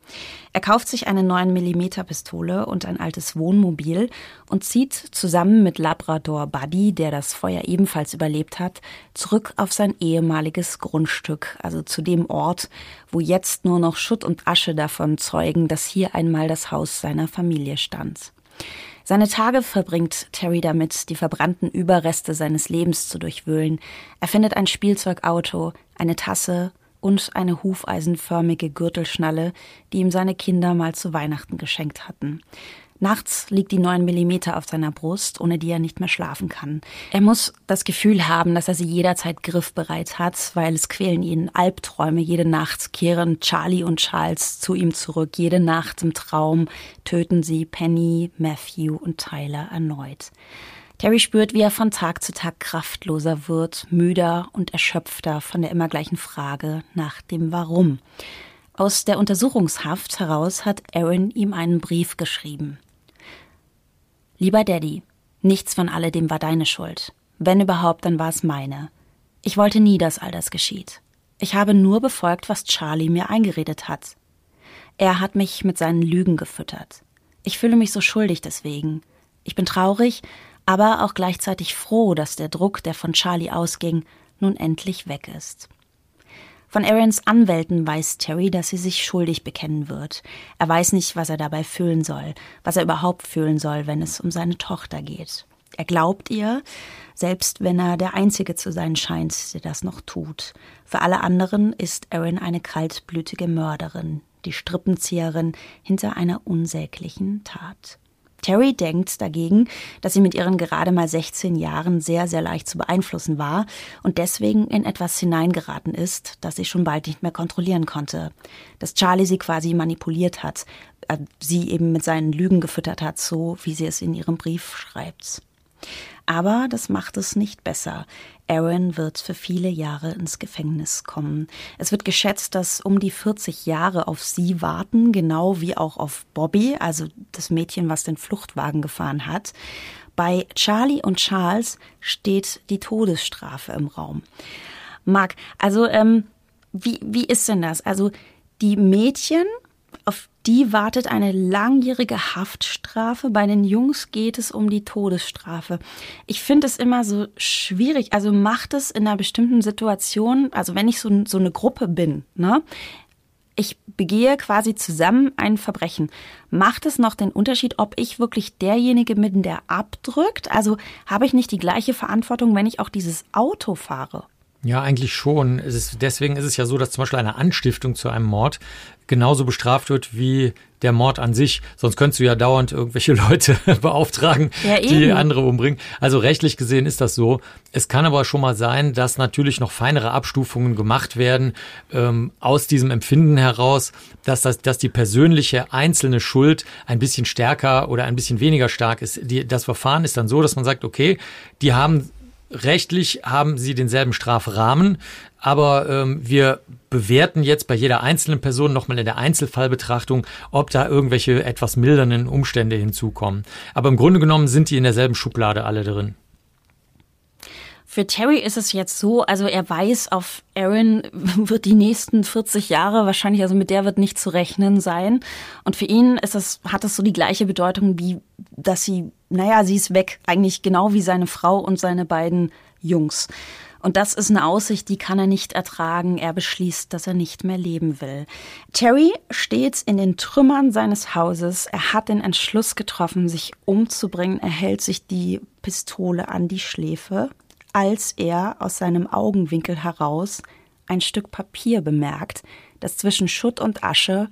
A: Er kauft sich eine 9 mm Pistole und ein altes Wohnmobil und zieht zusammen mit Labrador Buddy, der das Feuer ebenfalls überlebt hat, zurück auf sein ehemaliges Grundstück, also zu dem Ort, wo jetzt nur noch Schutt und Asche davon zeugen, dass hier einmal das Haus seiner Familie stand. Seine Tage verbringt Terry damit, die verbrannten Überreste seines Lebens zu durchwühlen. Er findet ein Spielzeugauto, eine Tasse und eine hufeisenförmige Gürtelschnalle, die ihm seine Kinder mal zu Weihnachten geschenkt hatten. Nachts liegt die 9 Millimeter auf seiner Brust, ohne die er nicht mehr schlafen kann. Er muss das Gefühl haben, dass er sie jederzeit griffbereit hat, weil es quälen ihn Albträume. Jede Nacht kehren Charlie und Charles zu ihm zurück. Jede Nacht im Traum töten sie Penny, Matthew und Tyler erneut. Terry spürt, wie er von Tag zu Tag kraftloser wird, müder und erschöpfter von der immer gleichen Frage nach dem Warum. Aus der Untersuchungshaft heraus hat Aaron ihm einen Brief geschrieben. Lieber Daddy, nichts von alledem war deine Schuld. Wenn überhaupt, dann war es meine. Ich wollte nie, dass all das geschieht. Ich habe nur befolgt, was Charlie mir eingeredet hat. Er hat mich mit seinen Lügen gefüttert. Ich fühle mich so schuldig deswegen. Ich bin traurig, aber auch gleichzeitig froh, dass der Druck, der von Charlie ausging, nun endlich weg ist. Von Aarons Anwälten weiß Terry, dass sie sich schuldig bekennen wird. Er weiß nicht, was er dabei fühlen soll, was er überhaupt fühlen soll, wenn es um seine Tochter geht. Er glaubt ihr, selbst wenn er der Einzige zu sein scheint, der das noch tut. Für alle anderen ist Aaron eine kaltblütige Mörderin, die Strippenzieherin hinter einer unsäglichen Tat. Terry denkt dagegen, dass sie mit ihren gerade mal 16 Jahren sehr, sehr leicht zu beeinflussen war und deswegen in etwas hineingeraten ist, das sie schon bald nicht mehr kontrollieren konnte. Dass Charlie sie quasi manipuliert hat, äh, sie eben mit seinen Lügen gefüttert hat, so wie sie es in ihrem Brief schreibt. Aber das macht es nicht besser. Aaron wird für viele Jahre ins Gefängnis kommen. Es wird geschätzt, dass um die 40 Jahre auf sie warten, genau wie auch auf Bobby, also das Mädchen, was den Fluchtwagen gefahren hat. Bei Charlie und Charles steht die Todesstrafe im Raum. Marc, also ähm, wie, wie ist denn das? Also die Mädchen auf die wartet eine langjährige Haftstrafe. Bei den Jungs geht es um die Todesstrafe. Ich finde es immer so schwierig. Also macht es in einer bestimmten Situation, also wenn ich so, so eine Gruppe bin, ne? Ich begehe quasi zusammen ein Verbrechen. Macht es noch den Unterschied, ob ich wirklich derjenige bin, der abdrückt? Also habe ich nicht die gleiche Verantwortung, wenn ich auch dieses Auto fahre?
B: Ja, eigentlich schon. Ist, deswegen ist es ja so, dass zum Beispiel eine Anstiftung zu einem Mord genauso bestraft wird wie der Mord an sich. Sonst könntest du ja dauernd irgendwelche [laughs] Leute beauftragen, ja, die andere umbringen. Also rechtlich gesehen ist das so. Es kann aber schon mal sein, dass natürlich noch feinere Abstufungen gemacht werden ähm, aus diesem Empfinden heraus, dass, das, dass die persönliche einzelne Schuld ein bisschen stärker oder ein bisschen weniger stark ist. Die, das Verfahren ist dann so, dass man sagt, okay, die haben Rechtlich haben sie denselben Strafrahmen, aber ähm, wir bewerten jetzt bei jeder einzelnen Person nochmal in der Einzelfallbetrachtung, ob da irgendwelche etwas mildernden Umstände hinzukommen. Aber im Grunde genommen sind die in derselben Schublade alle drin.
A: Für Terry ist es jetzt so, also er weiß, auf Aaron [laughs] wird die nächsten 40 Jahre wahrscheinlich, also mit der wird nicht zu rechnen sein. Und für ihn ist es, hat es so die gleiche Bedeutung wie, dass sie naja, sie ist weg. Eigentlich genau wie seine Frau und seine beiden Jungs. Und das ist eine Aussicht, die kann er nicht ertragen. Er beschließt, dass er nicht mehr leben will. Terry steht in den Trümmern seines Hauses. Er hat den Entschluss getroffen, sich umzubringen. Er hält sich die Pistole an die Schläfe, als er aus seinem Augenwinkel heraus ein Stück Papier bemerkt, das zwischen Schutt und Asche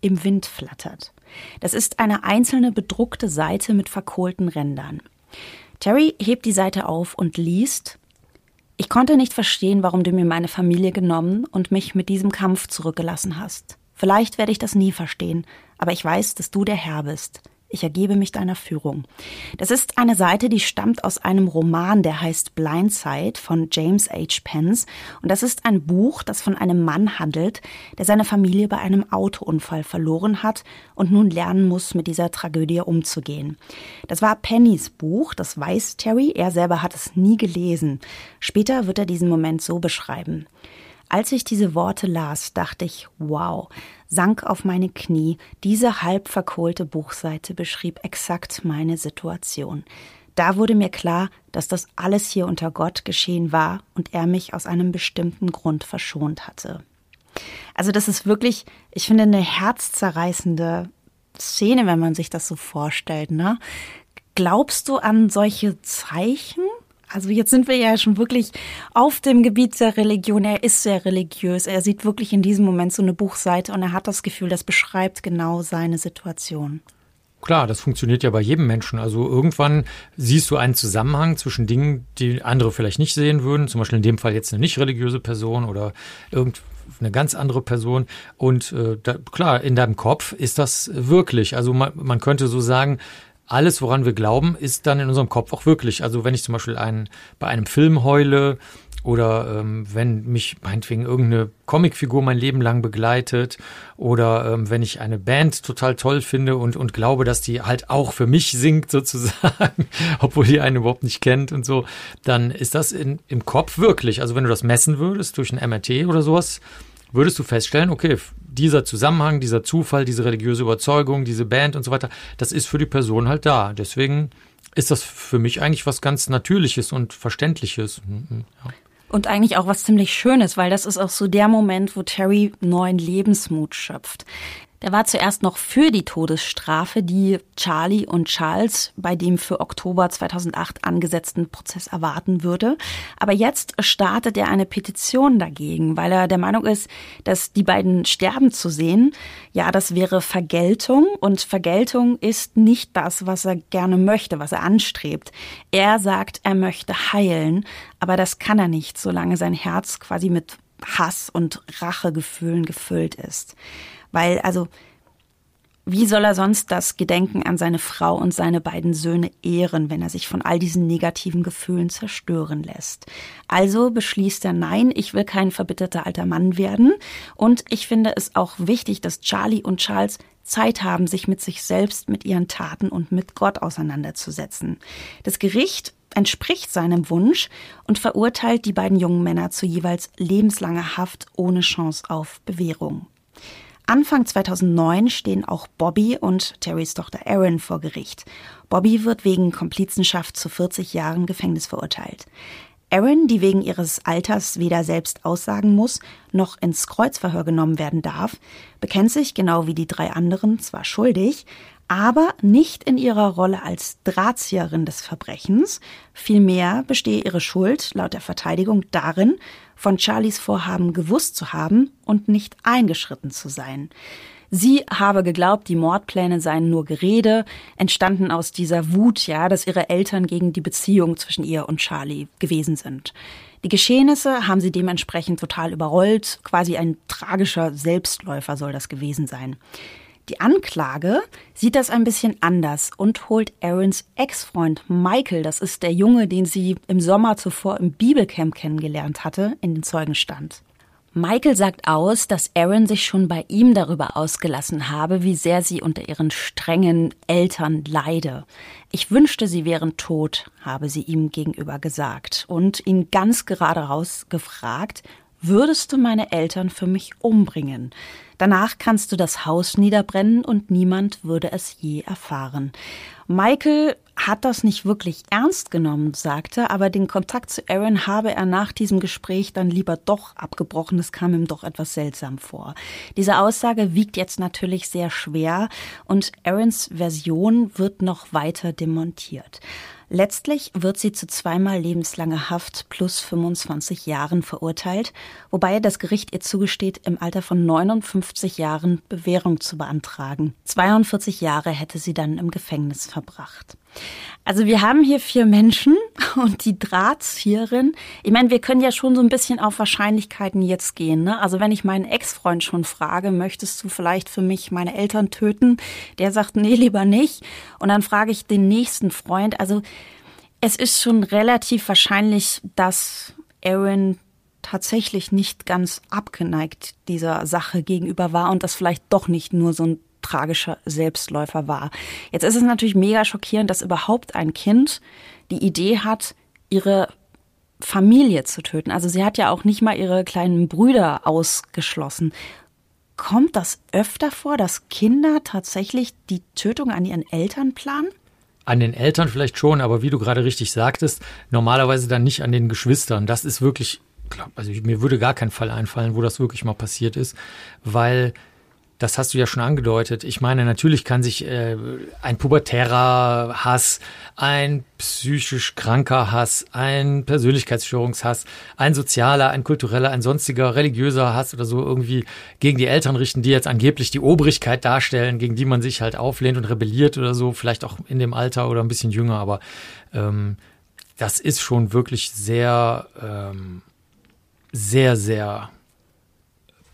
A: im Wind flattert. Das ist eine einzelne bedruckte Seite mit verkohlten Rändern. Terry hebt die Seite auf und liest Ich konnte nicht verstehen, warum du mir meine Familie genommen und mich mit diesem Kampf zurückgelassen hast. Vielleicht werde ich das nie verstehen, aber ich weiß, dass du der Herr bist. Ich ergebe mich deiner Führung. Das ist eine Seite, die stammt aus einem Roman, der heißt Blindside von James H. Pence. Und das ist ein Buch, das von einem Mann handelt, der seine Familie bei einem Autounfall verloren hat und nun lernen muss, mit dieser Tragödie umzugehen. Das war Pennys Buch, das weiß Terry. Er selber hat es nie gelesen. Später wird er diesen Moment so beschreiben. Als ich diese Worte las, dachte ich, wow, sank auf meine Knie. Diese halb verkohlte Buchseite beschrieb exakt meine Situation. Da wurde mir klar, dass das alles hier unter Gott geschehen war und er mich aus einem bestimmten Grund verschont hatte. Also das ist wirklich, ich finde, eine herzzerreißende Szene, wenn man sich das so vorstellt. Ne? Glaubst du an solche Zeichen? Also jetzt sind wir ja schon wirklich auf dem Gebiet der Religion. Er ist sehr religiös. Er sieht wirklich in diesem Moment so eine Buchseite und er hat das Gefühl, das beschreibt genau seine Situation.
B: Klar, das funktioniert ja bei jedem Menschen. Also irgendwann siehst du einen Zusammenhang zwischen Dingen, die andere vielleicht nicht sehen würden. Zum Beispiel in dem Fall jetzt eine nicht religiöse Person oder irgendeine ganz andere Person. Und äh, da, klar, in deinem Kopf ist das wirklich. Also man, man könnte so sagen, alles, woran wir glauben, ist dann in unserem Kopf auch wirklich. Also wenn ich zum Beispiel einen, bei einem Film heule oder ähm, wenn mich meinetwegen irgendeine Comicfigur mein Leben lang begleitet oder ähm, wenn ich eine Band total toll finde und, und glaube, dass die halt auch für mich singt sozusagen, [laughs] obwohl die einen überhaupt nicht kennt und so, dann ist das in, im Kopf wirklich. Also wenn du das messen würdest durch ein MRT oder sowas, würdest du feststellen, okay, dieser Zusammenhang, dieser Zufall, diese religiöse Überzeugung, diese Band und so weiter, das ist für die Person halt da. Deswegen ist das für mich eigentlich was ganz Natürliches und Verständliches. Mhm, mhm,
A: ja. Und eigentlich auch was ziemlich Schönes, weil das ist auch so der Moment, wo Terry neuen Lebensmut schöpft. Der war zuerst noch für die Todesstrafe, die Charlie und Charles bei dem für Oktober 2008 angesetzten Prozess erwarten würde. Aber jetzt startet er eine Petition dagegen, weil er der Meinung ist, dass die beiden sterben zu sehen, ja, das wäre Vergeltung und Vergeltung ist nicht das, was er gerne möchte, was er anstrebt. Er sagt, er möchte heilen, aber das kann er nicht, solange sein Herz quasi mit Hass und Rachegefühlen gefüllt ist. Weil, also, wie soll er sonst das Gedenken an seine Frau und seine beiden Söhne ehren, wenn er sich von all diesen negativen Gefühlen zerstören lässt? Also beschließt er, nein, ich will kein verbitterter alter Mann werden. Und ich finde es auch wichtig, dass Charlie und Charles Zeit haben, sich mit sich selbst, mit ihren Taten und mit Gott auseinanderzusetzen. Das Gericht entspricht seinem Wunsch und verurteilt die beiden jungen Männer zu jeweils lebenslanger Haft ohne Chance auf Bewährung. Anfang 2009 stehen auch Bobby und Terrys Tochter Erin vor Gericht. Bobby wird wegen Komplizenschaft zu 40 Jahren Gefängnis verurteilt. Erin, die wegen ihres Alters weder selbst aussagen muss, noch ins Kreuzverhör genommen werden darf, bekennt sich genau wie die drei anderen zwar schuldig, aber nicht in ihrer Rolle als Drahtzieherin des Verbrechens. Vielmehr bestehe ihre Schuld laut der Verteidigung darin, von Charlies Vorhaben gewusst zu haben und nicht eingeschritten zu sein. Sie habe geglaubt, die Mordpläne seien nur Gerede, entstanden aus dieser Wut, ja, dass ihre Eltern gegen die Beziehung zwischen ihr und Charlie gewesen sind. Die Geschehnisse haben sie dementsprechend total überrollt, quasi ein tragischer Selbstläufer soll das gewesen sein. Die Anklage sieht das ein bisschen anders und holt Aarons Ex-Freund Michael, das ist der Junge, den sie im Sommer zuvor im Bibelcamp kennengelernt hatte, in den Zeugenstand. Michael sagt aus, dass Aaron sich schon bei ihm darüber ausgelassen habe, wie sehr sie unter ihren strengen Eltern leide. Ich wünschte, sie wären tot, habe sie ihm gegenüber gesagt und ihn ganz gerade raus gefragt, würdest du meine Eltern für mich umbringen? Danach kannst du das Haus niederbrennen und niemand würde es je erfahren. Michael hat das nicht wirklich ernst genommen, sagte, aber den Kontakt zu Aaron habe er nach diesem Gespräch dann lieber doch abgebrochen. Es kam ihm doch etwas seltsam vor. Diese Aussage wiegt jetzt natürlich sehr schwer und Aarons Version wird noch weiter demontiert. Letztlich wird sie zu zweimal lebenslanger Haft plus 25 Jahren verurteilt, wobei das Gericht ihr zugesteht, im Alter von 59 Jahren Bewährung zu beantragen. 42 Jahre hätte sie dann im Gefängnis verbracht. Also wir haben hier vier Menschen [laughs] und die Drahtzieherin. Ich meine, wir können ja schon so ein bisschen auf Wahrscheinlichkeiten jetzt gehen. Ne? Also wenn ich meinen Ex-Freund schon frage, möchtest du vielleicht für mich meine Eltern töten? Der sagt, nee, lieber nicht. Und dann frage ich den nächsten Freund. Also es ist schon relativ wahrscheinlich, dass Aaron tatsächlich nicht ganz abgeneigt dieser Sache gegenüber war und das vielleicht doch nicht nur so ein tragischer Selbstläufer war. Jetzt ist es natürlich mega schockierend, dass überhaupt ein Kind die Idee hat, ihre Familie zu töten. Also sie hat ja auch nicht mal ihre kleinen Brüder ausgeschlossen. Kommt das öfter vor, dass Kinder tatsächlich die Tötung an ihren Eltern planen?
B: An den Eltern vielleicht schon, aber wie du gerade richtig sagtest, normalerweise dann nicht an den Geschwistern. Das ist wirklich, also mir würde gar kein Fall einfallen, wo das wirklich mal passiert ist, weil das hast du ja schon angedeutet. Ich meine, natürlich kann sich äh, ein pubertärer Hass, ein psychisch kranker Hass, ein Persönlichkeitsstörungshass, ein sozialer, ein kultureller, ein sonstiger religiöser Hass oder so irgendwie gegen die Eltern richten, die jetzt angeblich die Obrigkeit darstellen, gegen die man sich halt auflehnt und rebelliert oder so, vielleicht auch in dem Alter oder ein bisschen jünger, aber ähm, das ist schon wirklich sehr, ähm, sehr, sehr,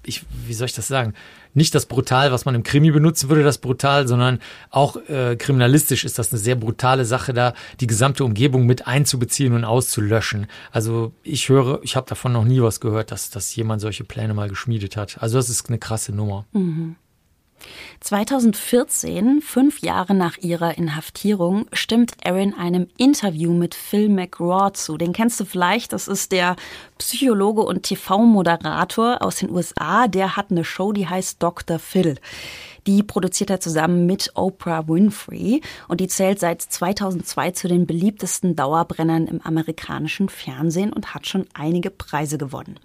B: ich, wie soll ich das sagen? Nicht das brutal, was man im Krimi benutzen würde, das brutal, sondern auch äh, kriminalistisch ist das eine sehr brutale Sache da, die gesamte Umgebung mit einzubeziehen und auszulöschen. Also ich höre, ich habe davon noch nie was gehört, dass, dass jemand solche Pläne mal geschmiedet hat. Also das ist eine krasse Nummer.
A: Mhm. 2014, fünf Jahre nach ihrer Inhaftierung, stimmt Erin einem Interview mit Phil McGraw zu. Den kennst du vielleicht, das ist der Psychologe und TV-Moderator aus den USA. Der hat eine Show, die heißt Dr. Phil. Die produziert er zusammen mit Oprah Winfrey und die zählt seit 2002 zu den beliebtesten Dauerbrennern im amerikanischen Fernsehen und hat schon einige Preise gewonnen.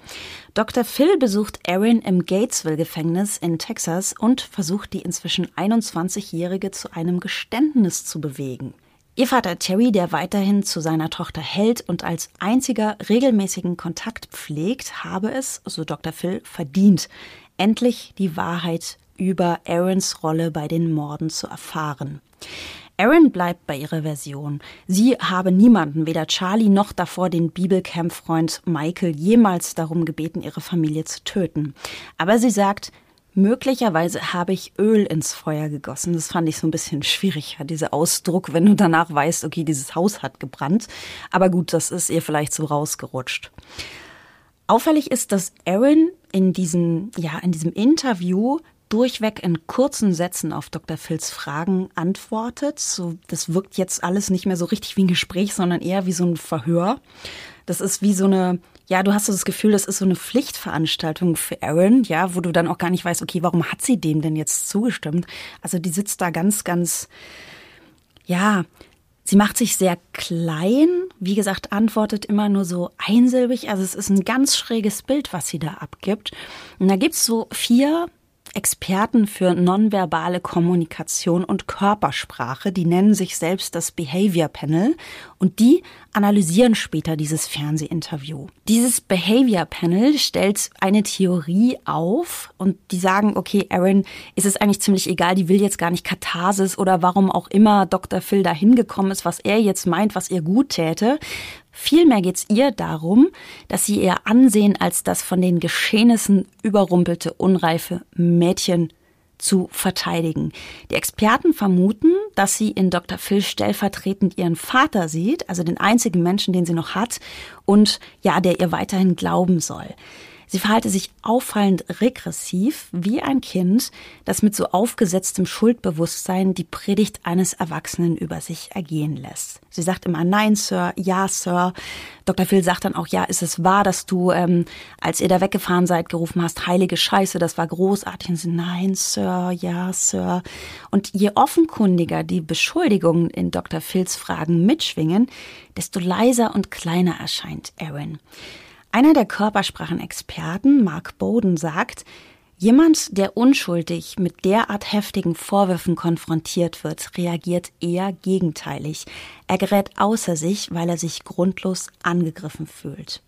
A: Dr. Phil besucht Erin im Gatesville-Gefängnis in Texas und versucht die inzwischen 21-Jährige zu einem Geständnis zu bewegen. Ihr Vater Terry, der weiterhin zu seiner Tochter hält und als einziger regelmäßigen Kontakt pflegt, habe es, so Dr. Phil, verdient, endlich die Wahrheit über Aarons Rolle bei den Morden zu erfahren. Aaron bleibt bei ihrer Version. Sie habe niemanden, weder Charlie noch davor den Bibelcamp-Freund Michael, jemals darum gebeten, ihre Familie zu töten. Aber sie sagt, möglicherweise habe ich Öl ins Feuer gegossen. Das fand ich so ein bisschen schwierig, dieser Ausdruck, wenn du danach weißt, okay, dieses Haus hat gebrannt. Aber gut, das ist ihr vielleicht so rausgerutscht. Auffällig ist, dass Aaron in diesem, ja, in diesem Interview durchweg in kurzen Sätzen auf Dr. Phils Fragen antwortet. So, das wirkt jetzt alles nicht mehr so richtig wie ein Gespräch, sondern eher wie so ein Verhör. Das ist wie so eine, ja, du hast so das Gefühl, das ist so eine Pflichtveranstaltung für Aaron, ja, wo du dann auch gar nicht weißt, okay, warum hat sie dem denn jetzt zugestimmt? Also die sitzt da ganz, ganz, ja, Sie macht sich sehr klein, wie gesagt, antwortet immer nur so einsilbig. Also es ist ein ganz schräges Bild, was sie da abgibt. Und da gibt's so vier Experten für nonverbale Kommunikation und Körpersprache, die nennen sich selbst das Behavior Panel und die analysieren später dieses Fernsehinterview. Dieses Behavior Panel stellt eine Theorie auf und die sagen, okay, Aaron, ist es eigentlich ziemlich egal, die will jetzt gar nicht Katharsis oder warum auch immer Dr. Phil da hingekommen ist, was er jetzt meint, was ihr gut täte, Vielmehr geht es ihr darum, dass sie ihr Ansehen als das von den Geschehnissen überrumpelte, unreife Mädchen zu verteidigen. Die Experten vermuten, dass sie in Dr. Phil stellvertretend ihren Vater sieht, also den einzigen Menschen, den sie noch hat und ja, der ihr weiterhin glauben soll. Sie verhalte sich auffallend regressiv, wie ein Kind, das mit so aufgesetztem Schuldbewusstsein die Predigt eines Erwachsenen über sich ergehen lässt. Sie sagt immer Nein, Sir, ja, Sir. Dr. Phil sagt dann auch, ja, ist es wahr, dass du, ähm, als ihr da weggefahren seid, gerufen hast, heilige Scheiße, das war großartig. Und sie, nein, Sir, ja, Sir. Und je offenkundiger die Beschuldigungen in Dr. Phils Fragen mitschwingen, desto leiser und kleiner erscheint Aaron. Einer der Körpersprachenexperten, Mark Bowden, sagt, Jemand, der unschuldig mit derart heftigen Vorwürfen konfrontiert wird, reagiert eher gegenteilig. Er gerät außer sich, weil er sich grundlos angegriffen fühlt.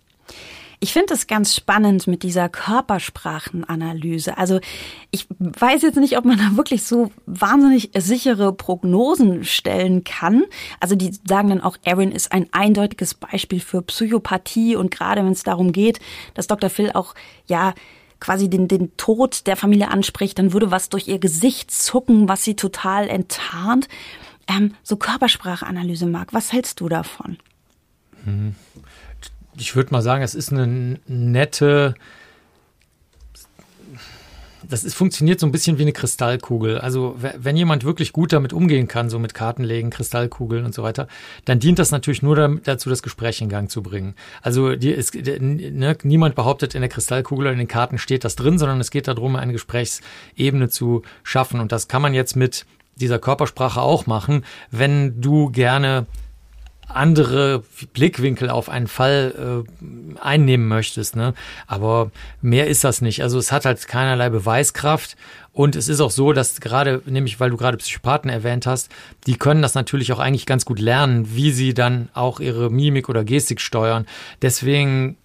A: Ich finde es ganz spannend mit dieser Körpersprachenanalyse. Also ich weiß jetzt nicht, ob man da wirklich so wahnsinnig sichere Prognosen stellen kann. Also die sagen dann auch, Aaron ist ein eindeutiges Beispiel für Psychopathie und gerade wenn es darum geht, dass Dr. Phil auch ja quasi den, den Tod der Familie anspricht, dann würde was durch ihr Gesicht zucken, was sie total enttarnt. Ähm, so Körperspracheanalyse, Marc, was hältst du davon?
B: Hm ich würde mal sagen, es ist eine nette, das ist, funktioniert so ein bisschen wie eine Kristallkugel. Also wenn jemand wirklich gut damit umgehen kann, so mit Kartenlegen, Kristallkugeln und so weiter, dann dient das natürlich nur dazu, das Gespräch in Gang zu bringen. Also die, es, ne, niemand behauptet, in der Kristallkugel oder in den Karten steht das drin, sondern es geht darum, eine Gesprächsebene zu schaffen. Und das kann man jetzt mit dieser Körpersprache auch machen, wenn du gerne andere Blickwinkel auf einen Fall äh, einnehmen möchtest. Ne? Aber mehr ist das nicht. Also es hat halt keinerlei Beweiskraft. Und es ist auch so, dass gerade, nämlich weil du gerade Psychopathen erwähnt hast, die können das natürlich auch eigentlich ganz gut lernen, wie sie dann auch ihre Mimik oder Gestik steuern. Deswegen,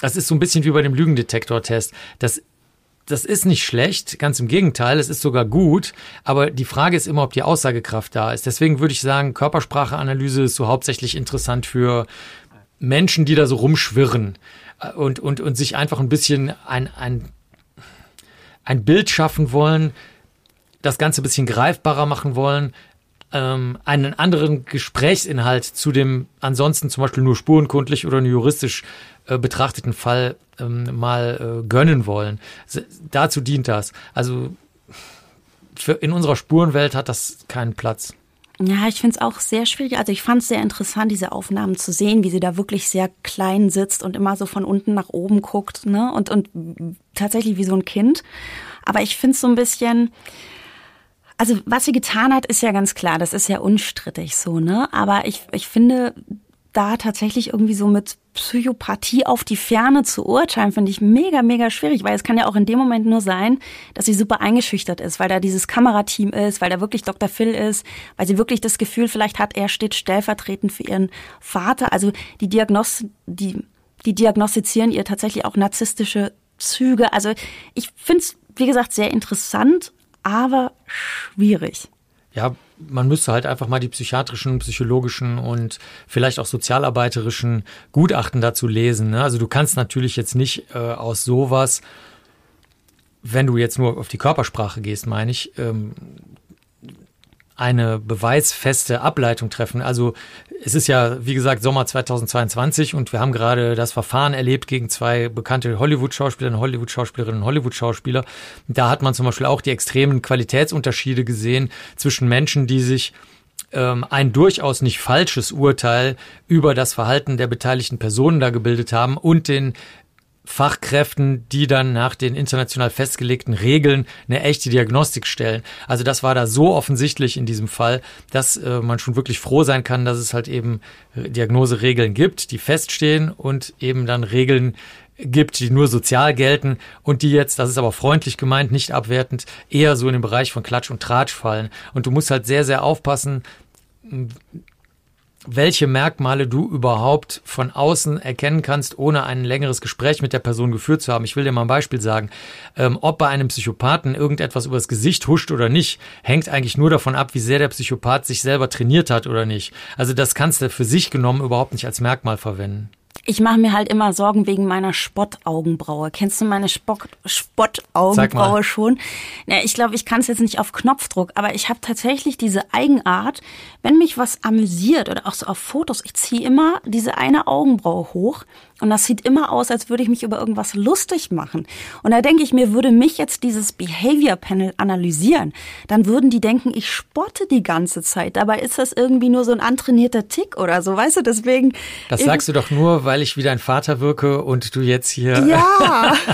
B: das ist so ein bisschen wie bei dem Lügendetektor-Test. Das das ist nicht schlecht, ganz im Gegenteil, es ist sogar gut, aber die Frage ist immer, ob die Aussagekraft da ist. Deswegen würde ich sagen, Körperspracheanalyse ist so hauptsächlich interessant für Menschen, die da so rumschwirren äh, und, und, und sich einfach ein bisschen ein, ein, ein Bild schaffen wollen, das Ganze ein bisschen greifbarer machen wollen, ähm, einen anderen Gesprächsinhalt zu dem ansonsten zum Beispiel nur spurenkundlich oder nur juristisch äh, betrachteten Fall ähm, mal äh, gönnen wollen. dazu dient das. Also für, in unserer Spurenwelt hat das keinen Platz.
A: Ja, ich finde es auch sehr schwierig. Also ich fand es sehr interessant, diese Aufnahmen zu sehen, wie sie da wirklich sehr klein sitzt und immer so von unten nach oben guckt, ne? Und, und tatsächlich wie so ein Kind. Aber ich finde es so ein bisschen, also was sie getan hat, ist ja ganz klar, das ist ja unstrittig so, ne? Aber ich, ich finde, da tatsächlich irgendwie so mit Psychopathie auf die Ferne zu urteilen, finde ich mega, mega schwierig, weil es kann ja auch in dem Moment nur sein, dass sie super eingeschüchtert ist, weil da dieses Kamerateam ist, weil da wirklich Dr. Phil ist, weil sie wirklich das Gefühl vielleicht hat, er steht stellvertretend für ihren Vater. Also die Diagnos, die, die diagnostizieren ihr tatsächlich auch narzisstische Züge. Also ich finde es, wie gesagt, sehr interessant, aber schwierig.
B: Ja, man müsste halt einfach mal die psychiatrischen, psychologischen und vielleicht auch sozialarbeiterischen Gutachten dazu lesen. Ne? Also du kannst natürlich jetzt nicht äh, aus sowas, wenn du jetzt nur auf die Körpersprache gehst, meine ich, ähm, eine beweisfeste Ableitung treffen. Also es ist ja, wie gesagt, Sommer 2022 und wir haben gerade das Verfahren erlebt gegen zwei bekannte Hollywood-Schauspieler, Hollywood-Schauspielerinnen und Hollywood-Schauspieler. Da hat man zum Beispiel auch die extremen Qualitätsunterschiede gesehen zwischen Menschen, die sich ähm, ein durchaus nicht falsches Urteil über das Verhalten der beteiligten Personen da gebildet haben und den Fachkräften, die dann nach den international festgelegten Regeln eine echte Diagnostik stellen. Also das war da so offensichtlich in diesem Fall, dass äh, man schon wirklich froh sein kann, dass es halt eben Diagnoseregeln gibt, die feststehen und eben dann Regeln gibt, die nur sozial gelten und die jetzt, das ist aber freundlich gemeint, nicht abwertend, eher so in den Bereich von Klatsch und Tratsch fallen. Und du musst halt sehr, sehr aufpassen, welche Merkmale du überhaupt von außen erkennen kannst, ohne ein längeres Gespräch mit der Person geführt zu haben. Ich will dir mal ein Beispiel sagen. Ähm, ob bei einem Psychopathen irgendetwas übers Gesicht huscht oder nicht, hängt eigentlich nur davon ab, wie sehr der Psychopath sich selber trainiert hat oder nicht. Also das kannst du für sich genommen überhaupt nicht als Merkmal verwenden.
A: Ich mache mir halt immer Sorgen wegen meiner Spottaugenbraue. Kennst du meine Spock Spottaugenbraue schon? Ja, ich glaube, ich kann es jetzt nicht auf Knopfdruck, aber ich habe tatsächlich diese Eigenart, wenn mich was amüsiert oder auch so auf Fotos, ich ziehe immer diese eine Augenbraue hoch, Und das sieht immer aus, als würde ich mich über irgendwas lustig machen. Und da denke ich mir, würde mich jetzt dieses Behavior Panel analysieren, dann würden die denken, ich spotte die ganze Zeit. Dabei ist das irgendwie nur so ein antrainierter Tick oder so, weißt du, deswegen.
B: Das sagst du doch nur, weil ich wie dein Vater wirke und du jetzt hier.
A: Ja. [laughs]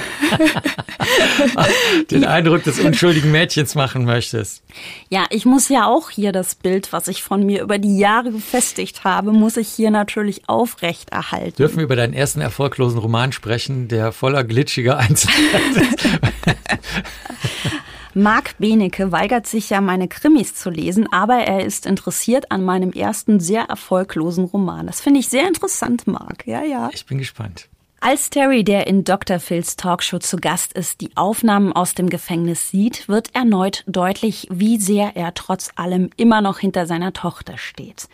A: [laughs]
B: den Eindruck des unschuldigen Mädchens machen möchtest.
A: Ja, ich muss ja auch hier das Bild, was ich von mir über die Jahre gefestigt habe, muss ich hier natürlich aufrechterhalten.
B: Dürfen wir über deinen ersten erfolglosen Roman sprechen, der voller glitschiger Einzelheiten ist? [laughs]
A: Marc Benecke weigert sich ja, meine Krimis zu lesen, aber er ist interessiert an meinem ersten sehr erfolglosen Roman. Das finde ich sehr interessant, Marc. Ja, ja.
B: Ich bin gespannt.
A: Als Terry, der in Dr. Phils Talkshow zu Gast ist, die Aufnahmen aus dem Gefängnis sieht, wird erneut deutlich, wie sehr er trotz allem immer noch hinter seiner Tochter steht.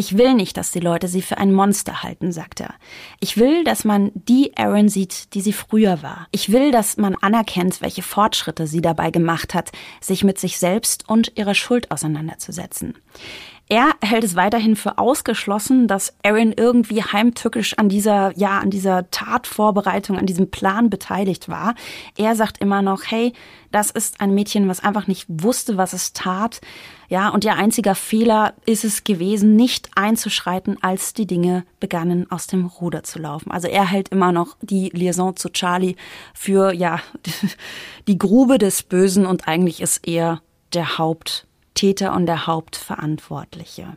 A: Ich will nicht, dass die Leute sie für ein Monster halten, sagt er. Ich will, dass man die Aaron sieht, die sie früher war. Ich will, dass man anerkennt, welche Fortschritte sie dabei gemacht hat, sich mit sich selbst und ihrer Schuld auseinanderzusetzen. Er hält es weiterhin für ausgeschlossen, dass Aaron irgendwie heimtückisch an dieser, ja, an dieser Tatvorbereitung, an diesem Plan beteiligt war. Er sagt immer noch, hey, das ist ein Mädchen, was einfach nicht wusste, was es tat. Ja, und ihr einziger Fehler ist es gewesen, nicht einzuschreiten, als die Dinge begannen aus dem Ruder zu laufen. Also er hält immer noch die Liaison zu Charlie für, ja, [laughs] die Grube des Bösen und eigentlich ist er der Haupt Täter und der Hauptverantwortliche.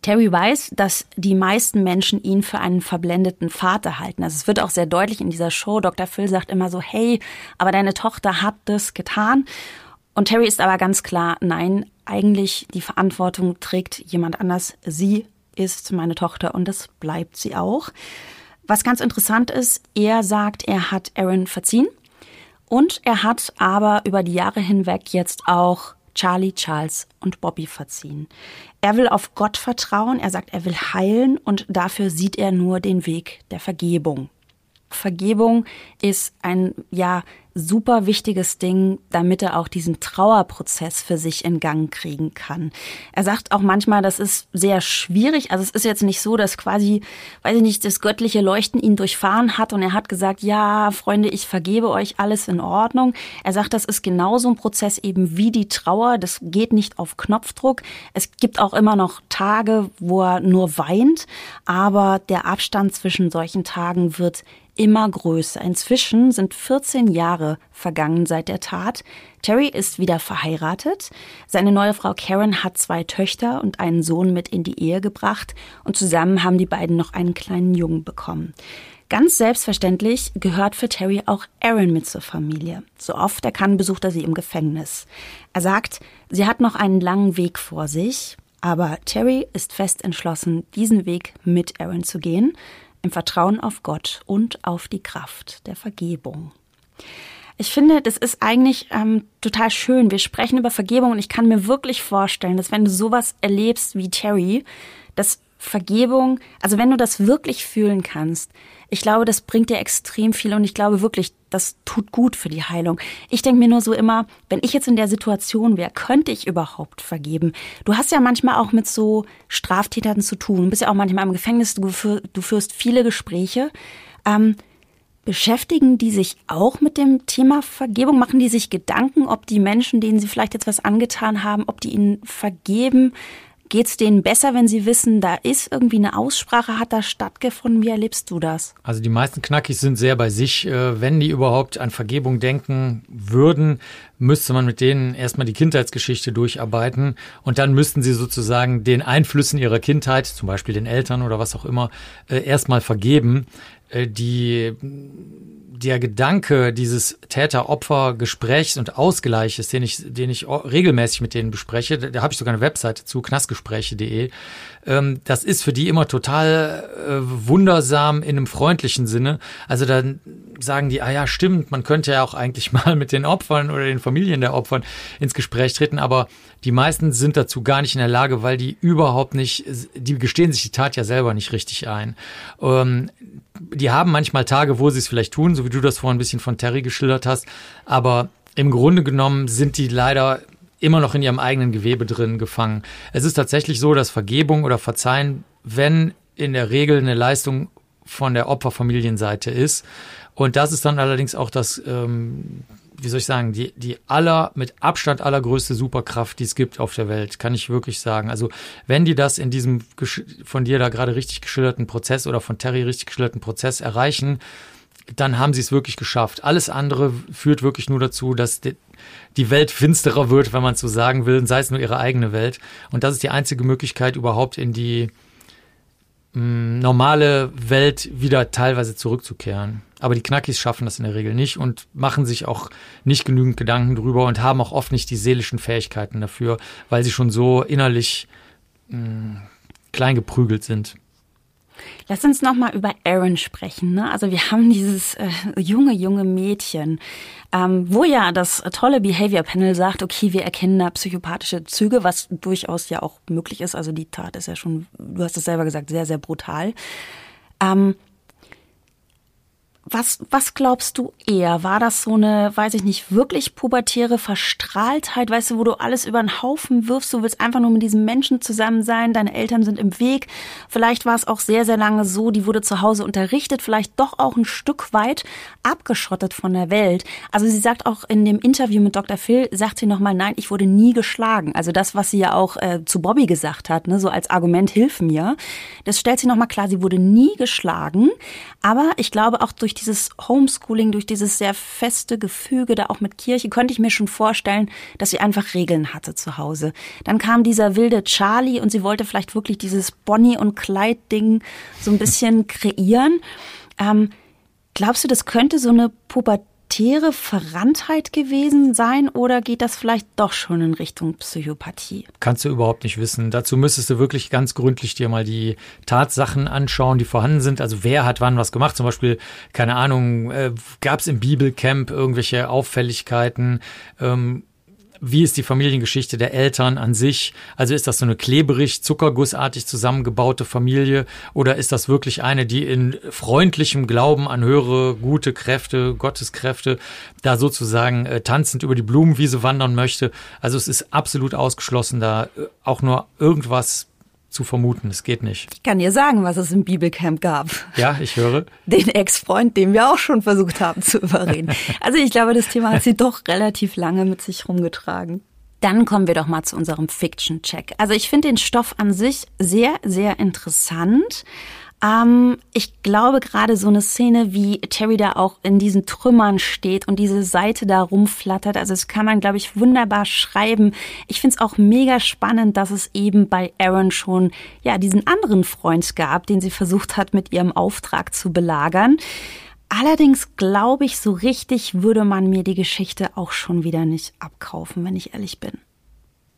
A: Terry weiß, dass die meisten Menschen ihn für einen verblendeten Vater halten. Also es wird auch sehr deutlich in dieser Show. Dr. Phil sagt immer so, hey, aber deine Tochter hat das getan. Und Terry ist aber ganz klar, nein, eigentlich die Verantwortung trägt jemand anders. Sie ist meine Tochter und das bleibt sie auch. Was ganz interessant ist, er sagt, er hat Aaron verziehen und er hat aber über die Jahre hinweg jetzt auch Charlie, Charles und Bobby verziehen. Er will auf Gott vertrauen, er sagt, er will heilen und dafür sieht er nur den Weg der Vergebung. Vergebung ist ein, ja, super wichtiges Ding, damit er auch diesen Trauerprozess für sich in Gang kriegen kann. Er sagt auch manchmal, das ist sehr schwierig. Also es ist jetzt nicht so, dass quasi, weiß ich nicht, das göttliche Leuchten ihn durchfahren hat und er hat gesagt, ja, Freunde, ich vergebe euch alles in Ordnung. Er sagt, das ist genauso ein Prozess eben wie die Trauer. Das geht nicht auf Knopfdruck. Es gibt auch immer noch Tage, wo er nur weint, aber der Abstand zwischen solchen Tagen wird immer größer. Inzwischen sind 14 Jahre vergangen seit der Tat. Terry ist wieder verheiratet. Seine neue Frau Karen hat zwei Töchter und einen Sohn mit in die Ehe gebracht und zusammen haben die beiden noch einen kleinen Jungen bekommen. Ganz selbstverständlich gehört für Terry auch Aaron mit zur Familie. So oft er kann, besucht er sie im Gefängnis. Er sagt, sie hat noch einen langen Weg vor sich, aber Terry ist fest entschlossen, diesen Weg mit Aaron zu gehen im Vertrauen auf Gott und auf die Kraft der Vergebung. Ich finde, das ist eigentlich ähm, total schön. Wir sprechen über Vergebung und ich kann mir wirklich vorstellen, dass wenn du sowas erlebst wie Terry, dass Vergebung, also wenn du das wirklich fühlen kannst, ich glaube, das bringt dir extrem viel und ich glaube wirklich, das tut gut für die Heilung. Ich denke mir nur so immer, wenn ich jetzt in der Situation wäre, könnte ich überhaupt vergeben? Du hast ja manchmal auch mit so Straftätern zu tun. Du bist ja auch manchmal im Gefängnis, du, führ, du führst viele Gespräche. Ähm, beschäftigen die sich auch mit dem Thema Vergebung? Machen die sich Gedanken, ob die Menschen, denen sie vielleicht jetzt was angetan haben, ob die ihnen vergeben? Geht es denen besser, wenn sie wissen, da ist irgendwie eine Aussprache, hat da stattgefunden? Wie erlebst du das?
B: Also die meisten Knackis sind sehr bei sich. Äh, wenn die überhaupt an Vergebung denken würden, müsste man mit denen erstmal die Kindheitsgeschichte durcharbeiten und dann müssten sie sozusagen den Einflüssen ihrer Kindheit, zum Beispiel den Eltern oder was auch immer, äh, erstmal vergeben. Äh, die der Gedanke dieses Täter-Opfer-Gesprächs und Ausgleiches, den ich, den ich regelmäßig mit denen bespreche, da, da habe ich sogar eine Webseite zu, knastgespräche.de, ähm, das ist für die immer total äh, wundersam in einem freundlichen Sinne. Also dann sagen die, ah ja, stimmt, man könnte ja auch eigentlich [laughs] mal mit den Opfern oder den Familien der Opfern ins Gespräch treten, aber die meisten sind dazu gar nicht in der Lage, weil die überhaupt nicht, die gestehen sich die Tat ja selber nicht richtig ein. Ähm, die haben manchmal Tage, wo sie es vielleicht tun, so wie du das vorhin ein bisschen von Terry geschildert hast, aber im Grunde genommen sind die leider immer noch in ihrem eigenen Gewebe drin gefangen. Es ist tatsächlich so, dass Vergebung oder Verzeihen, wenn in der Regel eine Leistung von der Opferfamilienseite ist. Und das ist dann allerdings auch das, ähm, wie soll ich sagen, die, die aller, mit Abstand allergrößte Superkraft, die es gibt auf der Welt, kann ich wirklich sagen. Also wenn die das in diesem von dir da gerade richtig geschilderten Prozess oder von Terry richtig geschilderten Prozess erreichen, dann haben sie es wirklich geschafft. Alles andere führt wirklich nur dazu, dass die Welt finsterer wird, wenn man es so sagen will, sei es nur ihre eigene Welt. Und das ist die einzige Möglichkeit, überhaupt in die mh, mm, normale Welt wieder teilweise zurückzukehren. Aber die Knackis schaffen das in der Regel nicht und machen sich auch nicht genügend Gedanken drüber und haben auch oft nicht die seelischen Fähigkeiten dafür, weil sie schon so innerlich mh, mm, klein geprügelt sind.
A: Lass uns noch mal über Aaron sprechen. Ne? Also wir haben dieses äh, junge, junge Mädchen, ähm, wo ja das tolle Behavior Panel sagt, okay, wir erkennen da psychopathische Züge, was durchaus ja auch möglich ist. Also die Tat ist ja schon, du hast es selber gesagt, sehr, sehr brutal. Ähm, was, was glaubst du eher? War das so eine, weiß ich nicht, wirklich pubertäre Verstrahltheit, weißt du, wo du alles über den Haufen wirfst, du willst einfach nur mit diesem Menschen zusammen sein, deine Eltern sind im Weg. Vielleicht war es auch sehr, sehr lange so, die wurde zu Hause unterrichtet, vielleicht doch auch ein Stück weit abgeschottet von der Welt. Also sie sagt auch in dem Interview mit Dr. Phil, sagt sie nochmal, nein, ich wurde nie geschlagen. Also das, was sie ja auch äh, zu Bobby gesagt hat, ne, so als Argument, hilf mir, das stellt sie nochmal klar, sie wurde nie geschlagen. Aber ich glaube auch durch dieses Homeschooling, durch dieses sehr feste Gefüge da auch mit Kirche, könnte ich mir schon vorstellen, dass sie einfach Regeln hatte zu Hause. Dann kam dieser wilde Charlie und sie wollte vielleicht wirklich dieses Bonnie und Clyde Ding so ein bisschen kreieren. Ähm, glaubst du, das könnte so eine Pubertät pubertäre Verranntheit gewesen sein oder geht das vielleicht doch schon in Richtung Psychopathie?
B: Kannst du überhaupt nicht wissen. Dazu müsstest du wirklich ganz gründlich dir mal die Tatsachen anschauen, die vorhanden sind. Also wer hat wann was gemacht? Zum Beispiel, keine Ahnung, äh, gab es im Bibelcamp irgendwelche Auffälligkeiten? Ähm, wie ist die Familiengeschichte der Eltern an sich? Also ist das so eine kleberig, zuckergussartig zusammengebaute Familie oder ist das wirklich eine, die in freundlichem Glauben an höhere, gute Kräfte, Gotteskräfte da sozusagen äh, tanzend über die Blumenwiese wandern möchte? Also es ist absolut ausgeschlossen, da äh, auch nur irgendwas zu vermuten. Es geht nicht.
A: Ich kann dir sagen, was es im Bibelcamp gab.
B: Ja, ich höre.
A: Den Ex-Freund, den wir auch schon versucht haben zu überreden. Also ich glaube, das Thema hat sie doch relativ lange mit sich rumgetragen. Dann kommen wir doch mal zu unserem Fiction-Check. Also ich finde den Stoff an sich sehr, sehr interessant. Ähm, ich glaube gerade so eine Szene, wie Terry da auch in diesen Trümmern steht und diese Seite da rumflattert. Also das kann man, glaube ich, wunderbar schreiben. Ich finde es auch mega spannend, dass es eben bei Aaron schon ja diesen anderen Freund gab, den sie versucht hat, mit ihrem Auftrag zu belagern. Allerdings glaube ich, so richtig würde man mir die Geschichte auch schon wieder nicht abkaufen, wenn ich ehrlich bin.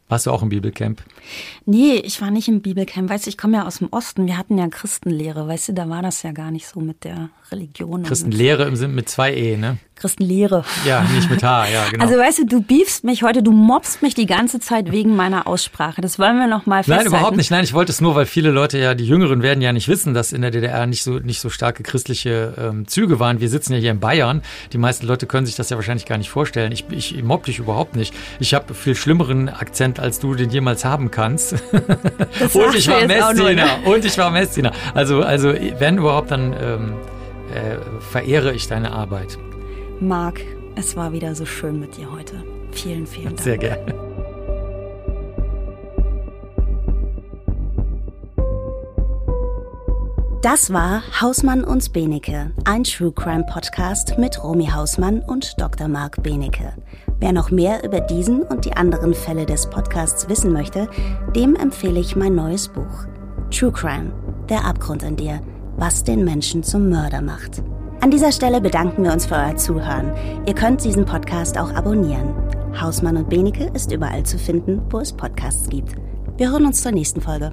B: Warst du auch im Bibelcamp?
A: Nee, ich war nicht im Bibelcamp. Weißt du, ich komme ja aus dem Osten. Wir hatten ja Christenlehre. Weißt du, da war das ja gar nicht so mit der Religion.
B: Christenlehre im Sinn mit zwei E, ne?
A: Christenlehre.
B: Ja, nicht mit H, ja, [laughs] genau.
A: Also weißt du, du beefst mich heute, du mobst mich die ganze Zeit wegen meiner Aussprache. Das wollen wir noch mal festhalten.
B: Nein, überhaupt nicht. Nein, ich wollte es nur, weil viele Leute ja, die Jüngeren werden ja nicht wissen, dass in der DDR nicht so nicht so starke christliche ähm, Züge waren. Wir sitzen ja hier in Bayern. Die meisten Leute können sich das ja wahrscheinlich gar nicht vorstellen. Ich, ich mobb dich überhaupt nicht. Ich habe viel schlimmeren Akzent, als du den jemals haben kannst. [laughs] und ich war Messdiener. Und ich war Messdiener. Also, also wenn überhaupt, dann ähm, äh, verehre ich deine Arbeit.
A: Marc, es war wieder so schön mit dir heute. Vielen, vielen Dank.
B: Sehr gerne.
A: Das war Hausmann und Benecke, ein True Crime Podcast mit Romy Hausmann und Dr. Marc Benecke. Wer noch mehr über diesen und die anderen Fälle des Podcasts wissen möchte, dem empfehle ich mein neues Buch. True Crime, der Abgrund in dir, was den Menschen zum Mörder macht. An dieser Stelle bedanken wir uns für euer Zuhören. Ihr könnt diesen Podcast auch abonnieren. Hausmann und Benecke ist überall zu finden, wo es Podcasts gibt. Wir hören uns zur nächsten Folge.